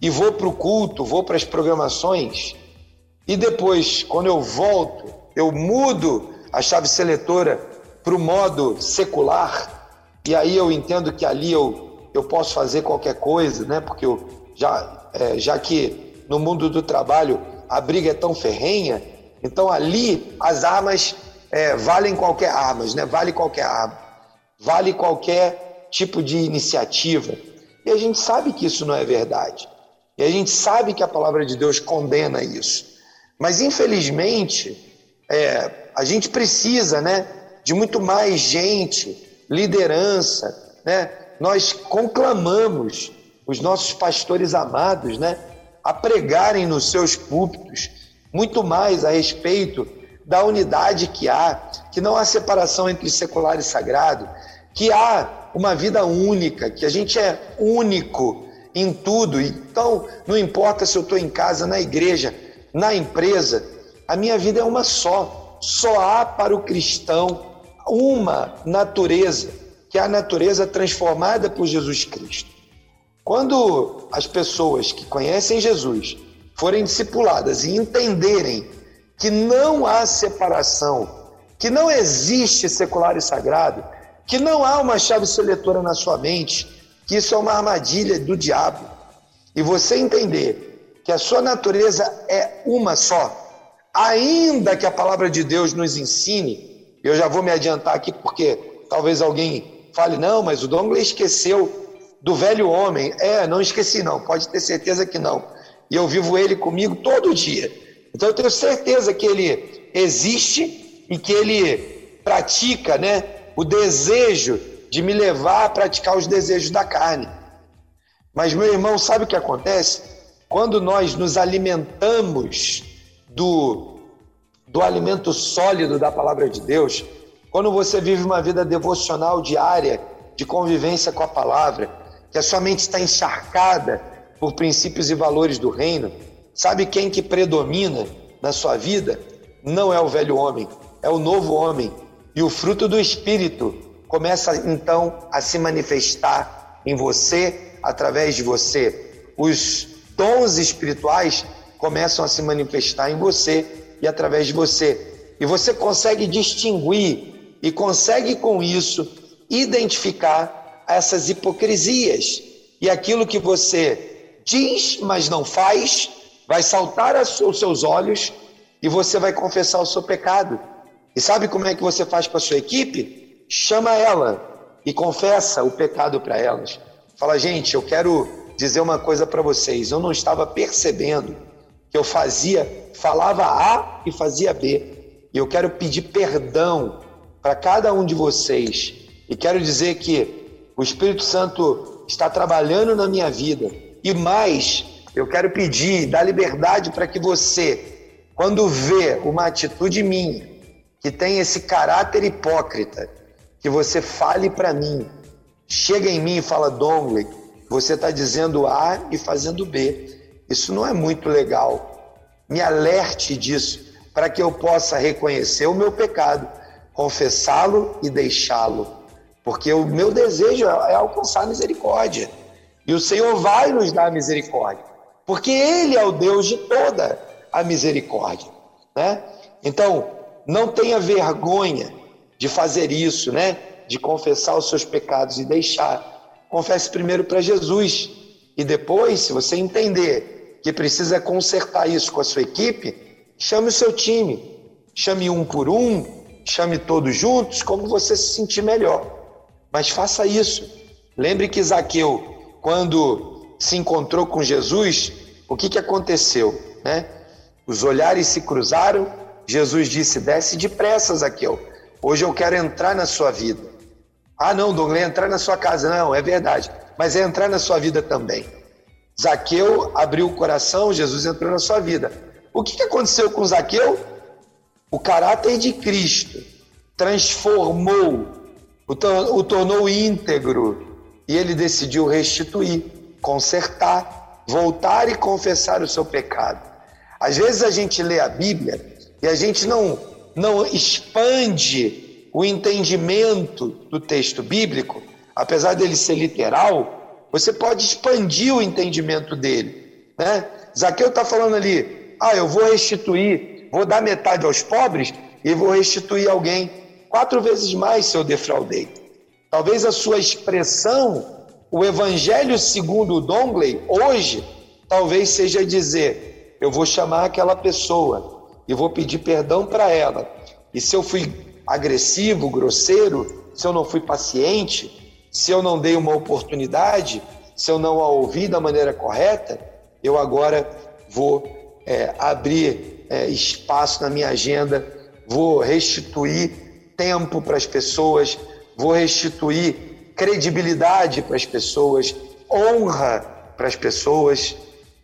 e vou para o culto, vou para as programações, e depois, quando eu volto, eu mudo a chave seletora para o modo secular, e aí eu entendo que ali eu, eu posso fazer qualquer coisa, né? Porque eu já, é, já que no mundo do trabalho a briga é tão ferrenha, então ali as armas é, valem qualquer armas, né? Vale qualquer arma, vale qualquer tipo de iniciativa. E a gente sabe que isso não é verdade. E a gente sabe que a palavra de Deus condena isso. Mas infelizmente é, a gente precisa, né, de muito mais gente, liderança, né? Nós conclamamos os nossos pastores amados, né, a pregarem nos seus púlpitos muito mais a respeito da unidade que há, que não há separação entre secular e sagrado, que há uma vida única, que a gente é único em tudo. Então, não importa se eu estou em casa, na igreja, na empresa, a minha vida é uma só. Só há para o cristão uma natureza, que é a natureza transformada por Jesus Cristo. Quando as pessoas que conhecem Jesus forem discipuladas e entenderem que não há separação, que não existe secular e sagrado, que não há uma chave seletora na sua mente, que isso é uma armadilha do diabo, e você entender que a sua natureza é uma só, ainda que a palavra de Deus nos ensine, eu já vou me adiantar aqui porque talvez alguém fale, não, mas o Dongle esqueceu do velho homem. É, não esqueci não, pode ter certeza que não. E eu vivo ele comigo todo dia. Então eu tenho certeza que ele existe e que ele pratica, né, o desejo de me levar a praticar os desejos da carne. Mas meu irmão, sabe o que acontece? Quando nós nos alimentamos do, do alimento sólido da palavra de Deus, quando você vive uma vida devocional diária, de convivência com a palavra, que a sua mente está encharcada por princípios e valores do reino, sabe quem que predomina na sua vida? Não é o velho homem, é o novo homem. E o fruto do Espírito começa então a se manifestar em você, através de você. Os dons espirituais começam a se manifestar em você e através de você. E você consegue distinguir e consegue com isso identificar essas hipocrisias. E aquilo que você diz, mas não faz, vai saltar aos seus olhos e você vai confessar o seu pecado. E sabe como é que você faz com a sua equipe? Chama ela e confessa o pecado para elas. Fala, gente, eu quero dizer uma coisa para vocês. Eu não estava percebendo que eu fazia, falava A e fazia B. E eu quero pedir perdão para cada um de vocês. E quero dizer que o Espírito Santo está trabalhando na minha vida. E mais, eu quero pedir, dar liberdade para que você, quando vê uma atitude minha, que tem esse caráter hipócrita, que você fale para mim, chega em mim e fala, Dongley, você está dizendo A e fazendo B. Isso não é muito legal. Me alerte disso, para que eu possa reconhecer o meu pecado, confessá-lo e deixá-lo. Porque o meu desejo é alcançar a misericórdia. E o Senhor vai nos dar misericórdia. Porque Ele é o Deus de toda a misericórdia. Né? Então, não tenha vergonha de fazer isso, né? de confessar os seus pecados e deixar. Confesse primeiro para Jesus. E depois, se você entender que precisa consertar isso com a sua equipe, chame o seu time. Chame um por um, chame todos juntos, como você se sentir melhor. Mas faça isso. Lembre que Zaqueu, quando se encontrou com Jesus, o que, que aconteceu? Né? Os olhares se cruzaram, Jesus disse: Desce depressa, Zaqueu. Hoje eu quero entrar na sua vida. Ah, não, Douglas, entrar na sua casa. Não, é verdade. Mas é entrar na sua vida também. Zaqueu abriu o coração, Jesus entrou na sua vida. O que, que aconteceu com Zaqueu? O caráter de Cristo transformou, o, tornou íntegro e ele decidiu restituir, consertar, voltar e confessar o seu pecado. Às vezes a gente lê a Bíblia e a gente não, não expande o entendimento do texto bíblico, apesar dele ser literal, você pode expandir o entendimento dele. Né? Zaqueu está falando ali, ah, eu vou restituir, vou dar metade aos pobres e vou restituir alguém quatro vezes mais se eu defraudei. Talvez a sua expressão, o Evangelho segundo o Dongley, hoje, talvez seja dizer: eu vou chamar aquela pessoa e vou pedir perdão para ela. E se eu fui agressivo, grosseiro, se eu não fui paciente, se eu não dei uma oportunidade, se eu não a ouvi da maneira correta, eu agora vou é, abrir é, espaço na minha agenda, vou restituir tempo para as pessoas, vou restituir credibilidade para as pessoas, honra para as pessoas,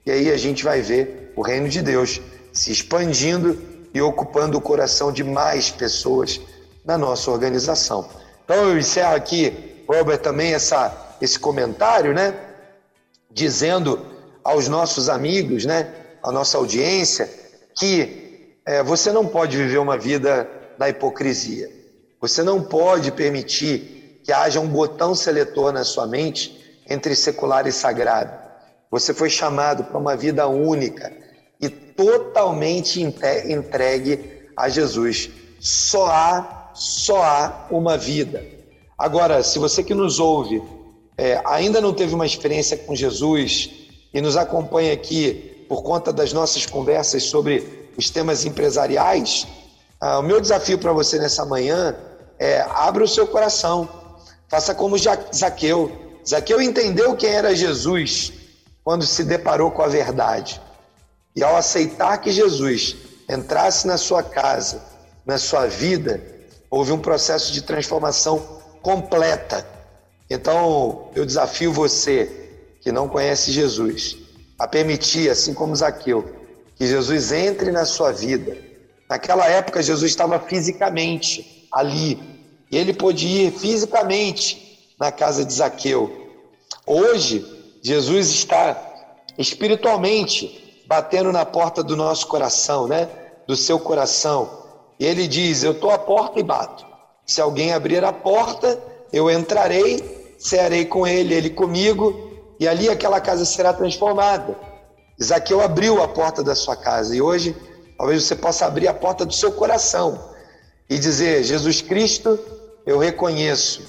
e aí a gente vai ver o reino de Deus se expandindo e ocupando o coração de mais pessoas na nossa organização. Então eu encerro aqui, Robert, também essa, esse comentário, né? Dizendo aos nossos amigos, né? À nossa audiência, que é, você não pode viver uma vida na hipocrisia. Você não pode permitir que haja um botão seletor na sua mente entre secular e sagrado. Você foi chamado para uma vida única, e totalmente entregue a Jesus. Só há, só há uma vida. Agora, se você que nos ouve é, ainda não teve uma experiência com Jesus e nos acompanha aqui por conta das nossas conversas sobre os temas empresariais, ah, o meu desafio para você nessa manhã é abra o seu coração, faça como Zaqueu. Zaqueu entendeu quem era Jesus quando se deparou com a verdade. E ao aceitar que Jesus entrasse na sua casa, na sua vida, houve um processo de transformação completa. Então, eu desafio você que não conhece Jesus a permitir, assim como Zaqueu, que Jesus entre na sua vida. Naquela época, Jesus estava fisicamente ali, e ele podia ir fisicamente na casa de Zaqueu. Hoje, Jesus está espiritualmente batendo na porta do nosso coração, né? Do seu coração. E ele diz: Eu estou à porta e bato. Se alguém abrir a porta, eu entrarei, cearei com ele, ele comigo, e ali aquela casa será transformada. Isaqueu abriu a porta da sua casa e hoje talvez você possa abrir a porta do seu coração e dizer: Jesus Cristo, eu reconheço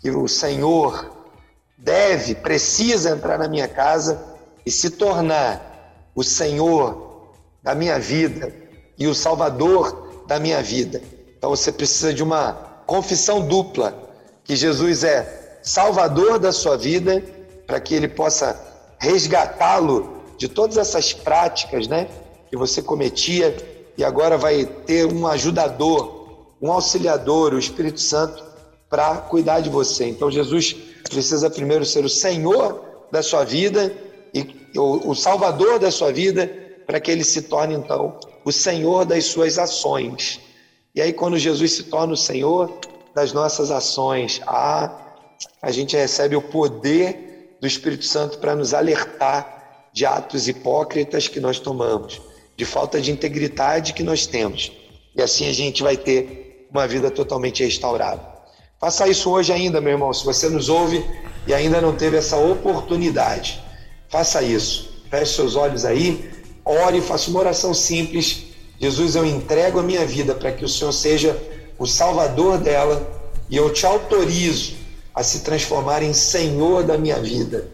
que o Senhor deve, precisa entrar na minha casa e se tornar o Senhor da minha vida e o Salvador da minha vida. Então você precisa de uma confissão dupla que Jesus é Salvador da sua vida, para que ele possa resgatá-lo de todas essas práticas, né, que você cometia e agora vai ter um ajudador, um auxiliador, o Espírito Santo, para cuidar de você. Então Jesus precisa primeiro ser o Senhor da sua vida e o, o Salvador da sua vida, para que ele se torne então o Senhor das suas ações. E aí, quando Jesus se torna o Senhor das nossas ações, ah, a gente recebe o poder do Espírito Santo para nos alertar de atos hipócritas que nós tomamos, de falta de integridade que nós temos. E assim a gente vai ter uma vida totalmente restaurada. Faça isso hoje ainda, meu irmão, se você nos ouve e ainda não teve essa oportunidade. Faça isso. Feche seus olhos aí, ore, faça uma oração simples. Jesus, eu entrego a minha vida para que o Senhor seja o salvador dela e eu te autorizo a se transformar em Senhor da minha vida.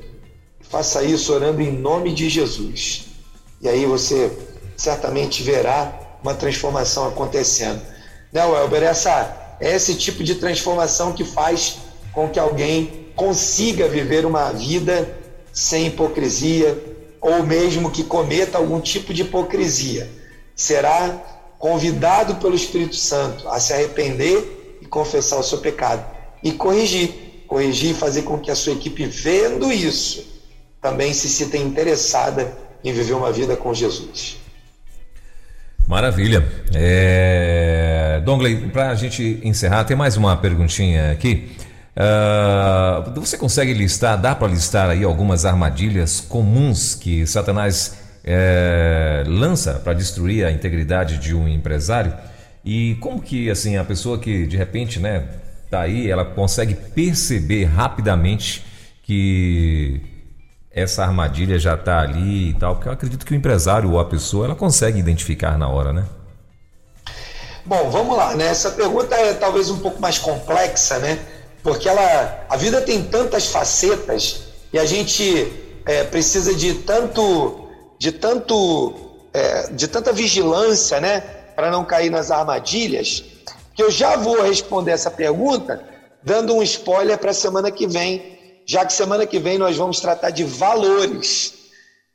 Faça isso orando em nome de Jesus. E aí você certamente verá uma transformação acontecendo. Né, Welber? Essa, é esse tipo de transformação que faz com que alguém consiga viver uma vida sem hipocrisia, ou mesmo que cometa algum tipo de hipocrisia, será convidado pelo Espírito Santo a se arrepender e confessar o seu pecado e corrigir, corrigir e fazer com que a sua equipe, vendo isso, também se sinta interessada em viver uma vida com Jesus. Maravilha. É... Dongley, para a gente encerrar, tem mais uma perguntinha aqui. Uh, você consegue listar, dá para listar aí algumas armadilhas comuns que Satanás é, lança para destruir a integridade de um empresário? E como que assim a pessoa que de repente, né, tá aí, ela consegue perceber rapidamente que essa armadilha já está ali e tal, porque eu acredito que o empresário ou a pessoa ela consegue identificar na hora, né? Bom, vamos lá, né? Essa pergunta é talvez um pouco mais complexa, né? Porque ela, a vida tem tantas facetas e a gente é, precisa de tanto, de tanto, é, de tanta vigilância, né? Para não cair nas armadilhas. Que eu já vou responder essa pergunta dando um spoiler para a semana que vem, já que semana que vem nós vamos tratar de valores.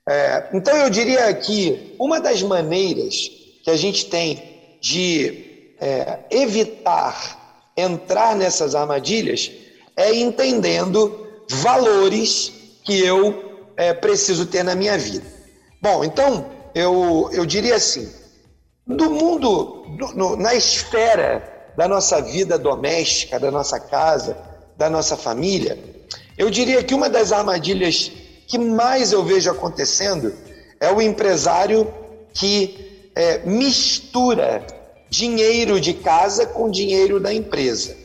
É, então eu diria que uma das maneiras que a gente tem de é, evitar entrar nessas armadilhas é entendendo valores que eu é, preciso ter na minha vida. Bom, então eu, eu diria assim: do mundo, do, no, na esfera da nossa vida doméstica, da nossa casa, da nossa família, eu diria que uma das armadilhas que mais eu vejo acontecendo é o empresário que é, mistura dinheiro de casa com dinheiro da empresa,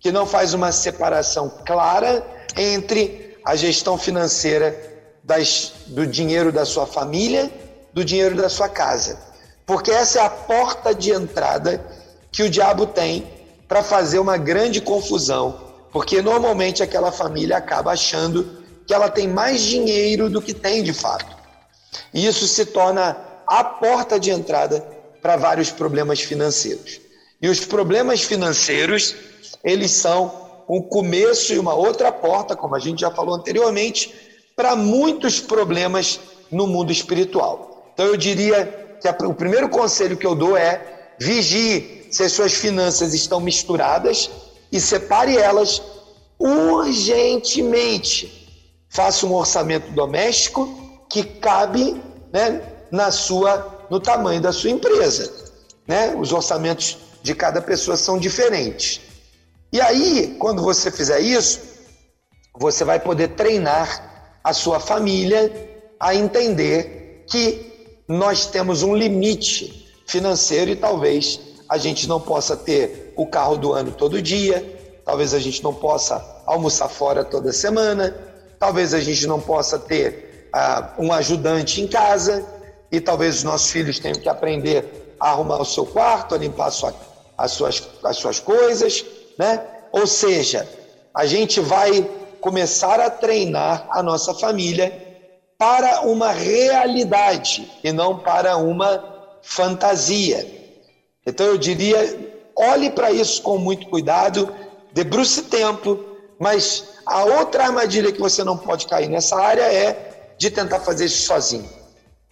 que não faz uma separação clara entre a gestão financeira das, do dinheiro da sua família, do dinheiro da sua casa. Porque essa é a porta de entrada que o diabo tem para fazer uma grande confusão porque normalmente aquela família acaba achando que ela tem mais dinheiro do que tem de fato. E isso se torna a porta de entrada para vários problemas financeiros. E os problemas financeiros, eles são um começo e uma outra porta, como a gente já falou anteriormente, para muitos problemas no mundo espiritual. Então eu diria que o primeiro conselho que eu dou é vigie se as suas finanças estão misturadas e separe elas urgentemente. Faça um orçamento doméstico que cabe né, na sua, no tamanho da sua empresa. Né? Os orçamentos de cada pessoa são diferentes. E aí, quando você fizer isso, você vai poder treinar a sua família a entender que nós temos um limite financeiro e talvez a gente não possa ter o carro do ano todo dia, talvez a gente não possa almoçar fora toda semana, talvez a gente não possa ter uh, um ajudante em casa e talvez os nossos filhos tenham que aprender a arrumar o seu quarto, a limpar a sua, as, suas, as suas coisas, né? Ou seja, a gente vai começar a treinar a nossa família para uma realidade e não para uma fantasia. Então eu diria, olhe para isso com muito cuidado, debruce tempo, mas a outra armadilha que você não pode cair nessa área é de tentar fazer isso sozinho.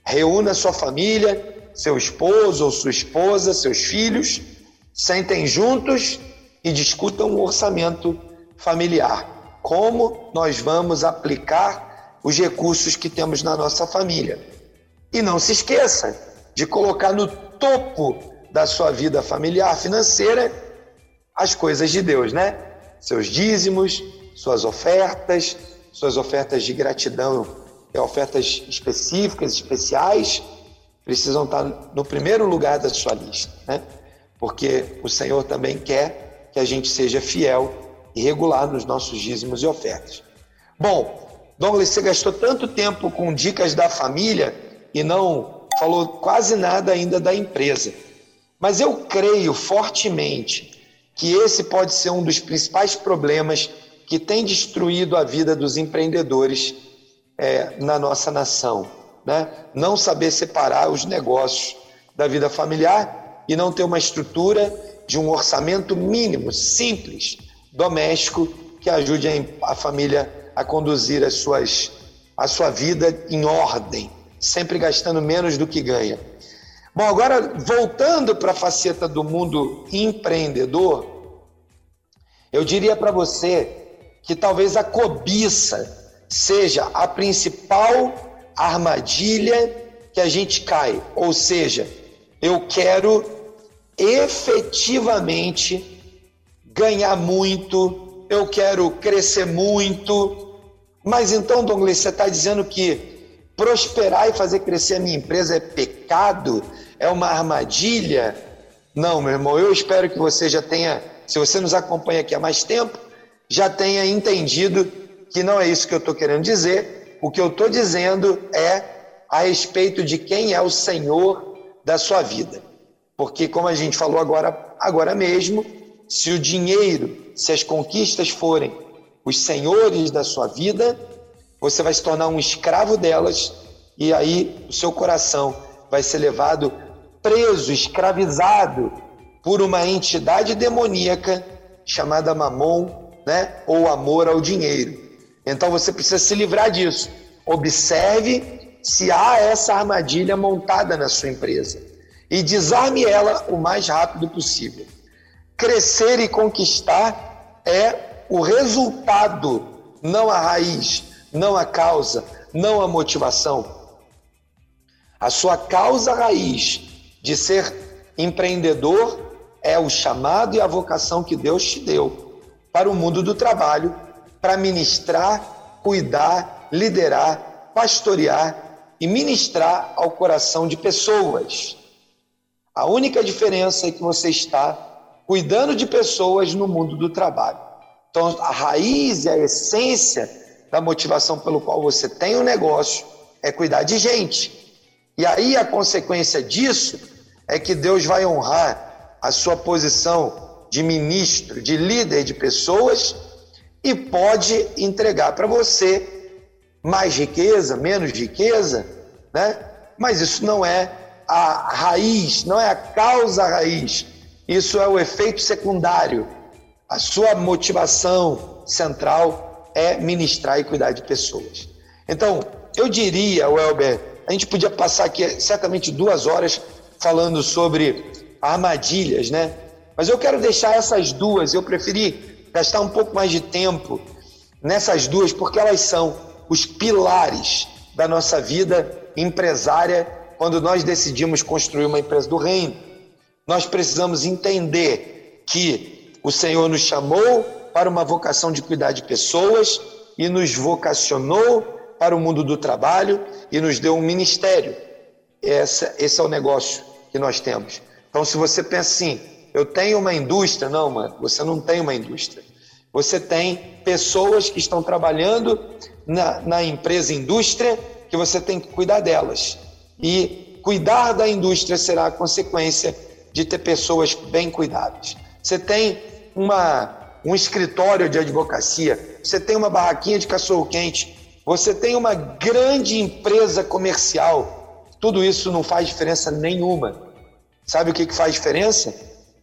Reúna sua família, seu esposo ou sua esposa, seus filhos, sentem juntos e discutam o orçamento familiar. Como nós vamos aplicar os recursos que temos na nossa família. E não se esqueça de colocar no topo da sua vida familiar financeira as coisas de Deus, né? Seus dízimos, suas ofertas, suas ofertas de gratidão, é, ofertas específicas, especiais, precisam estar no primeiro lugar da sua lista, né? Porque o Senhor também quer que a gente seja fiel e regular nos nossos dízimos e ofertas. Bom, Douglas, você gastou tanto tempo com dicas da família e não falou quase nada ainda da empresa. Mas eu creio fortemente que esse pode ser um dos principais problemas que tem destruído a vida dos empreendedores é, na nossa nação. Né? Não saber separar os negócios da vida familiar e não ter uma estrutura de um orçamento mínimo, simples, doméstico, que ajude a família a conduzir as suas, a sua vida em ordem, sempre gastando menos do que ganha. Bom, agora voltando para a faceta do mundo empreendedor, eu diria para você que talvez a cobiça seja a principal armadilha que a gente cai. Ou seja, eu quero efetivamente ganhar muito, eu quero crescer muito. Mas então, Douglas, você está dizendo que prosperar e fazer crescer a minha empresa é pecado? É uma armadilha? Não, meu irmão, eu espero que você já tenha, se você nos acompanha aqui há mais tempo, já tenha entendido que não é isso que eu estou querendo dizer. O que eu estou dizendo é a respeito de quem é o Senhor da sua vida. Porque, como a gente falou agora, agora mesmo, se o dinheiro, se as conquistas forem os senhores da sua vida, você vai se tornar um escravo delas e aí o seu coração vai ser levado preso, escravizado por uma entidade demoníaca chamada Mamon, né? Ou amor ao dinheiro. Então você precisa se livrar disso. Observe se há essa armadilha montada na sua empresa e desarme ela o mais rápido possível. Crescer e conquistar é o resultado, não a raiz, não a causa, não a motivação. A sua causa raiz de ser empreendedor é o chamado e a vocação que Deus te deu para o mundo do trabalho, para ministrar, cuidar, liderar, pastorear e ministrar ao coração de pessoas. A única diferença é que você está cuidando de pessoas no mundo do trabalho. Então, a raiz e a essência da motivação pelo qual você tem o um negócio é cuidar de gente. E aí a consequência disso é que Deus vai honrar a sua posição de ministro, de líder de pessoas e pode entregar para você mais riqueza, menos riqueza, né? Mas isso não é a raiz, não é a causa raiz. Isso é o efeito secundário. A sua motivação central é ministrar e cuidar de pessoas. Então, eu diria, Welber, a gente podia passar aqui certamente duas horas falando sobre armadilhas, né? Mas eu quero deixar essas duas, eu preferi gastar um pouco mais de tempo nessas duas, porque elas são os pilares da nossa vida empresária quando nós decidimos construir uma empresa do reino, nós precisamos entender que o Senhor nos chamou para uma vocação de cuidar de pessoas e nos vocacionou para o mundo do trabalho e nos deu um ministério. Essa, esse é o negócio que nós temos. Então, se você pensa assim, eu tenho uma indústria, não, mano, você não tem uma indústria. Você tem pessoas que estão trabalhando na, na empresa indústria que você tem que cuidar delas. E cuidar da indústria será a consequência de ter pessoas bem cuidadas. Você tem uma, um escritório de advocacia, você tem uma barraquinha de cachorro-quente, você tem uma grande empresa comercial. Tudo isso não faz diferença nenhuma. Sabe o que, que faz diferença?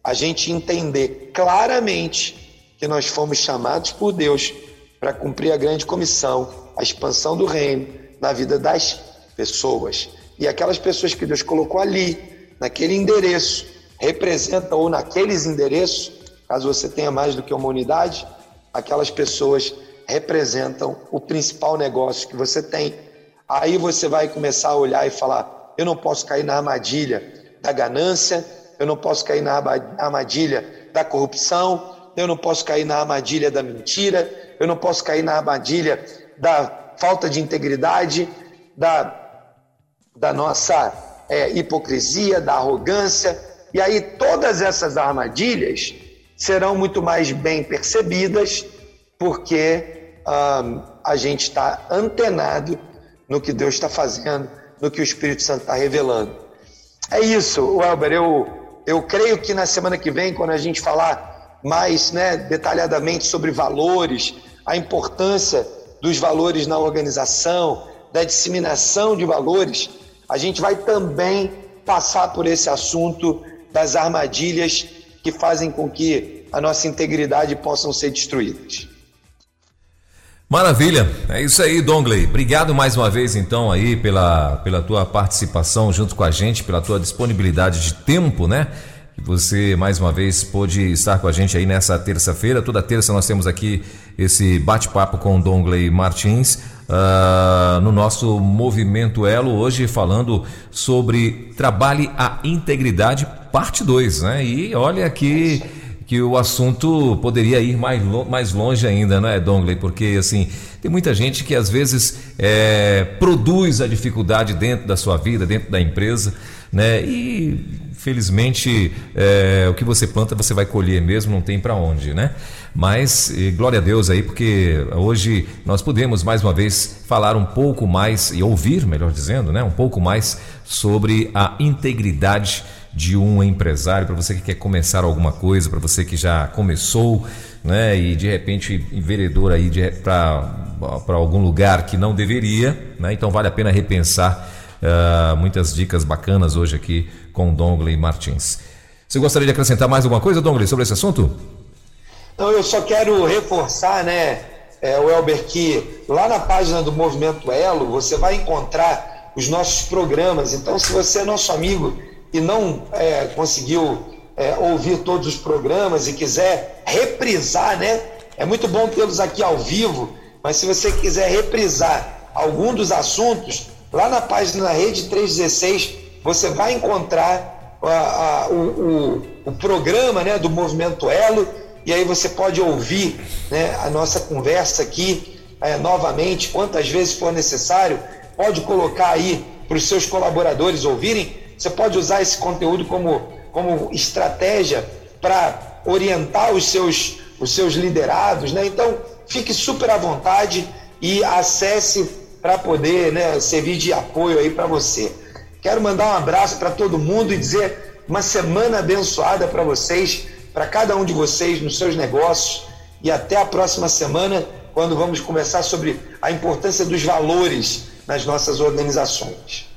A gente entender claramente que nós fomos chamados por Deus para cumprir a grande comissão, a expansão do reino na vida das pessoas. E aquelas pessoas que Deus colocou ali, naquele endereço, representam, ou naqueles endereços, caso você tenha mais do que uma unidade, aquelas pessoas representam o principal negócio que você tem. Aí você vai começar a olhar e falar: eu não posso cair na armadilha da ganância, eu não posso cair na armadilha da corrupção, eu não posso cair na armadilha da mentira, eu não posso cair na armadilha da falta de integridade, da da nossa é, hipocrisia, da arrogância. E aí todas essas armadilhas serão muito mais bem percebidas porque a gente está antenado no que Deus está fazendo, no que o Espírito Santo está revelando. É isso, Welber. Eu, eu creio que na semana que vem, quando a gente falar mais né, detalhadamente sobre valores, a importância dos valores na organização, da disseminação de valores, a gente vai também passar por esse assunto das armadilhas que fazem com que a nossa integridade possam ser destruídas. Maravilha, é isso aí, Dongley. Obrigado mais uma vez, então, aí pela, pela tua participação junto com a gente, pela tua disponibilidade de tempo, né? Que você mais uma vez pôde estar com a gente aí nessa terça-feira. Toda terça nós temos aqui esse bate-papo com o Dongley Martins. Uh no nosso movimento Elo hoje falando sobre trabalhe a integridade parte 2, né? E olha que que o assunto poderia ir mais, mais longe ainda, não é, Dongley? Porque, assim, tem muita gente que às vezes é, produz a dificuldade dentro da sua vida, dentro da empresa, né? E, felizmente, é, o que você planta você vai colher mesmo, não tem para onde, né? Mas, glória a Deus aí, porque hoje nós podemos mais uma vez falar um pouco mais, e ouvir, melhor dizendo, né? Um pouco mais sobre a integridade de um empresário, para você que quer começar alguma coisa, para você que já começou, né, e de repente enveredor aí para algum lugar que não deveria, né, então vale a pena repensar uh, muitas dicas bacanas hoje aqui com Dongley Martins. Você gostaria de acrescentar mais alguma coisa, Dongley, sobre esse assunto? Não, eu só quero reforçar, né, é, o Elber, que lá na página do Movimento Elo você vai encontrar os nossos programas. Então, se você é nosso amigo e não é, conseguiu é, ouvir todos os programas e quiser reprisar, né? É muito bom tê-los aqui ao vivo, mas se você quiser reprisar algum dos assuntos, lá na página da Rede 316 você vai encontrar a, a, o, o, o, programa né, do Movimento Elo e aí você pode ouvir né, a nossa conversa aqui é, novamente, quantas vezes for necessário, pode colocar aí para os seus colaboradores ouvirem você pode usar esse conteúdo como, como estratégia para orientar os seus, os seus liderados, né? Então, fique super à vontade e acesse para poder né, servir de apoio aí para você. Quero mandar um abraço para todo mundo e dizer uma semana abençoada para vocês, para cada um de vocês nos seus negócios e até a próxima semana, quando vamos conversar sobre a importância dos valores nas nossas organizações.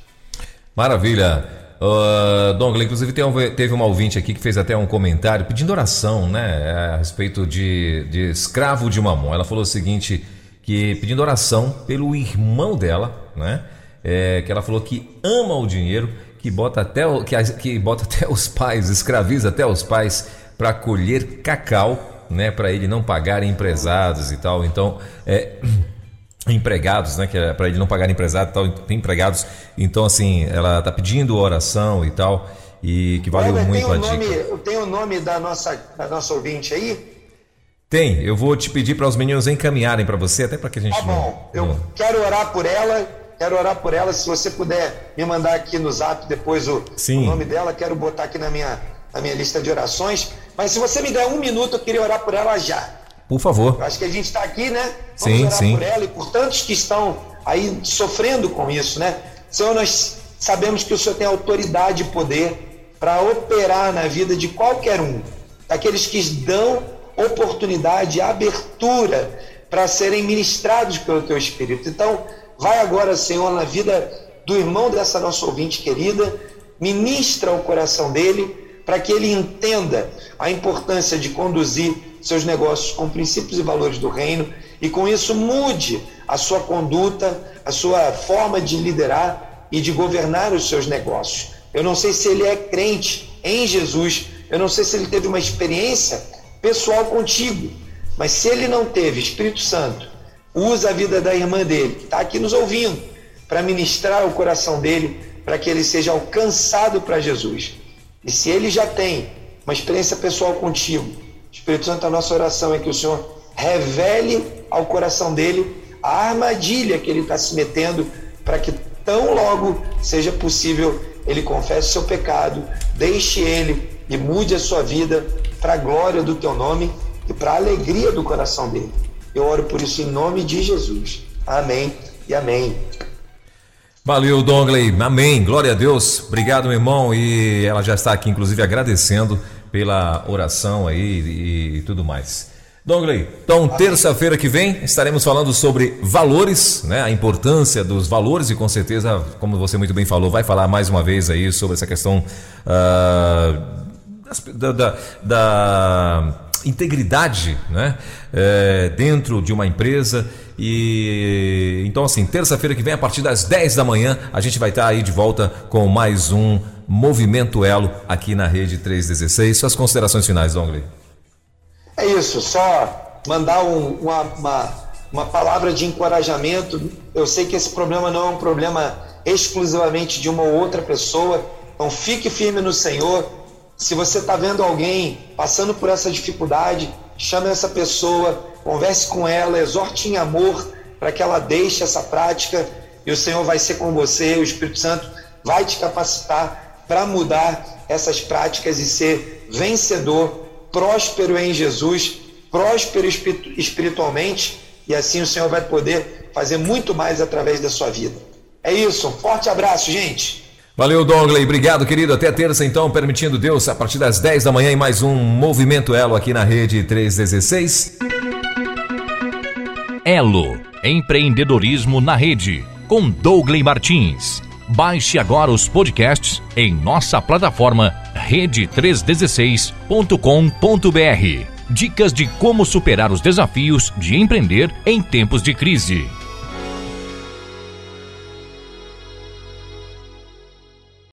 Maravilha. Uh, Dongle, inclusive teve uma ouvinte aqui que fez até um comentário pedindo oração, né, a respeito de, de escravo de mamon. Ela falou o seguinte, que pedindo oração pelo irmão dela, né, é, que ela falou que ama o dinheiro, que bota até, que, que bota <laughs> até os pais, escraviza até os pais para colher cacau, né, para ele não pagar empresados e tal. Então, é, <clears throat> empregados, né, que é para ele não pagar empresário, tal, tem empregados. Então assim, ela tá pedindo oração e tal e que valeu muito a nome, dica. Tem o nome da nossa da nossa ouvinte aí? Tem, eu vou te pedir para os meninos encaminharem para você, até para que a gente. Tá bom, não, eu não... quero orar por ela, quero orar por ela. Se você puder me mandar aqui no zap depois o, o nome dela, quero botar aqui na minha, na minha lista de orações. Mas se você me der um minuto, eu queria orar por ela já. Por favor. Eu acho que a gente está aqui, né? Vamos sim, orar sim. por ela e por tantos que estão aí sofrendo com isso, né? Senhor, nós sabemos que o Senhor tem autoridade e poder para operar na vida de qualquer um, daqueles que dão oportunidade, abertura para serem ministrados pelo Teu Espírito. Então, vai agora, Senhor, na vida do irmão dessa nossa ouvinte querida, ministra o coração dele para que ele entenda a importância de conduzir seus negócios com princípios e valores do reino e com isso mude a sua conduta, a sua forma de liderar e de governar os seus negócios. Eu não sei se ele é crente em Jesus, eu não sei se ele teve uma experiência pessoal contigo, mas se ele não teve, Espírito Santo, usa a vida da irmã dele, que está aqui nos ouvindo, para ministrar o coração dele, para que ele seja alcançado para Jesus. E se ele já tem uma experiência pessoal contigo, Espírito Santo, a nossa oração é que o Senhor revele ao coração dele a armadilha que ele está se metendo para que tão logo seja possível ele confesse seu pecado, deixe ele e mude a sua vida para a glória do teu nome e para a alegria do coração dele. Eu oro por isso em nome de Jesus. Amém e amém. Valeu, Dongley. Amém. Glória a Deus. Obrigado, meu irmão. E ela já está aqui, inclusive, agradecendo pela oração aí e tudo mais. Dongley, então terça-feira que vem estaremos falando sobre valores, né? A importância dos valores e com certeza, como você muito bem falou, vai falar mais uma vez aí sobre essa questão uh, da, da, da integridade né? É, dentro de uma empresa. E então, assim, terça-feira que vem, a partir das 10 da manhã, a gente vai estar aí de volta com mais um Movimento Elo aqui na Rede 316. Suas considerações finais, Dongley. É isso, só mandar um, uma, uma, uma palavra de encorajamento. Eu sei que esse problema não é um problema exclusivamente de uma ou outra pessoa, então fique firme no Senhor. Se você está vendo alguém passando por essa dificuldade, chame essa pessoa, converse com ela, exorte em amor para que ela deixe essa prática e o Senhor vai ser com você, o Espírito Santo vai te capacitar para mudar essas práticas e ser vencedor, próspero em Jesus, próspero espiritualmente e assim o Senhor vai poder fazer muito mais através da sua vida. É isso, um forte abraço, gente. Valeu, Dongley. Obrigado, querido. Até terça, então, permitindo Deus, a partir das 10 da manhã, em mais um Movimento Elo aqui na Rede 316. Elo, empreendedorismo na rede, com Dougley Martins. Baixe agora os podcasts em nossa plataforma rede316.com.br. Dicas de como superar os desafios de empreender em tempos de crise.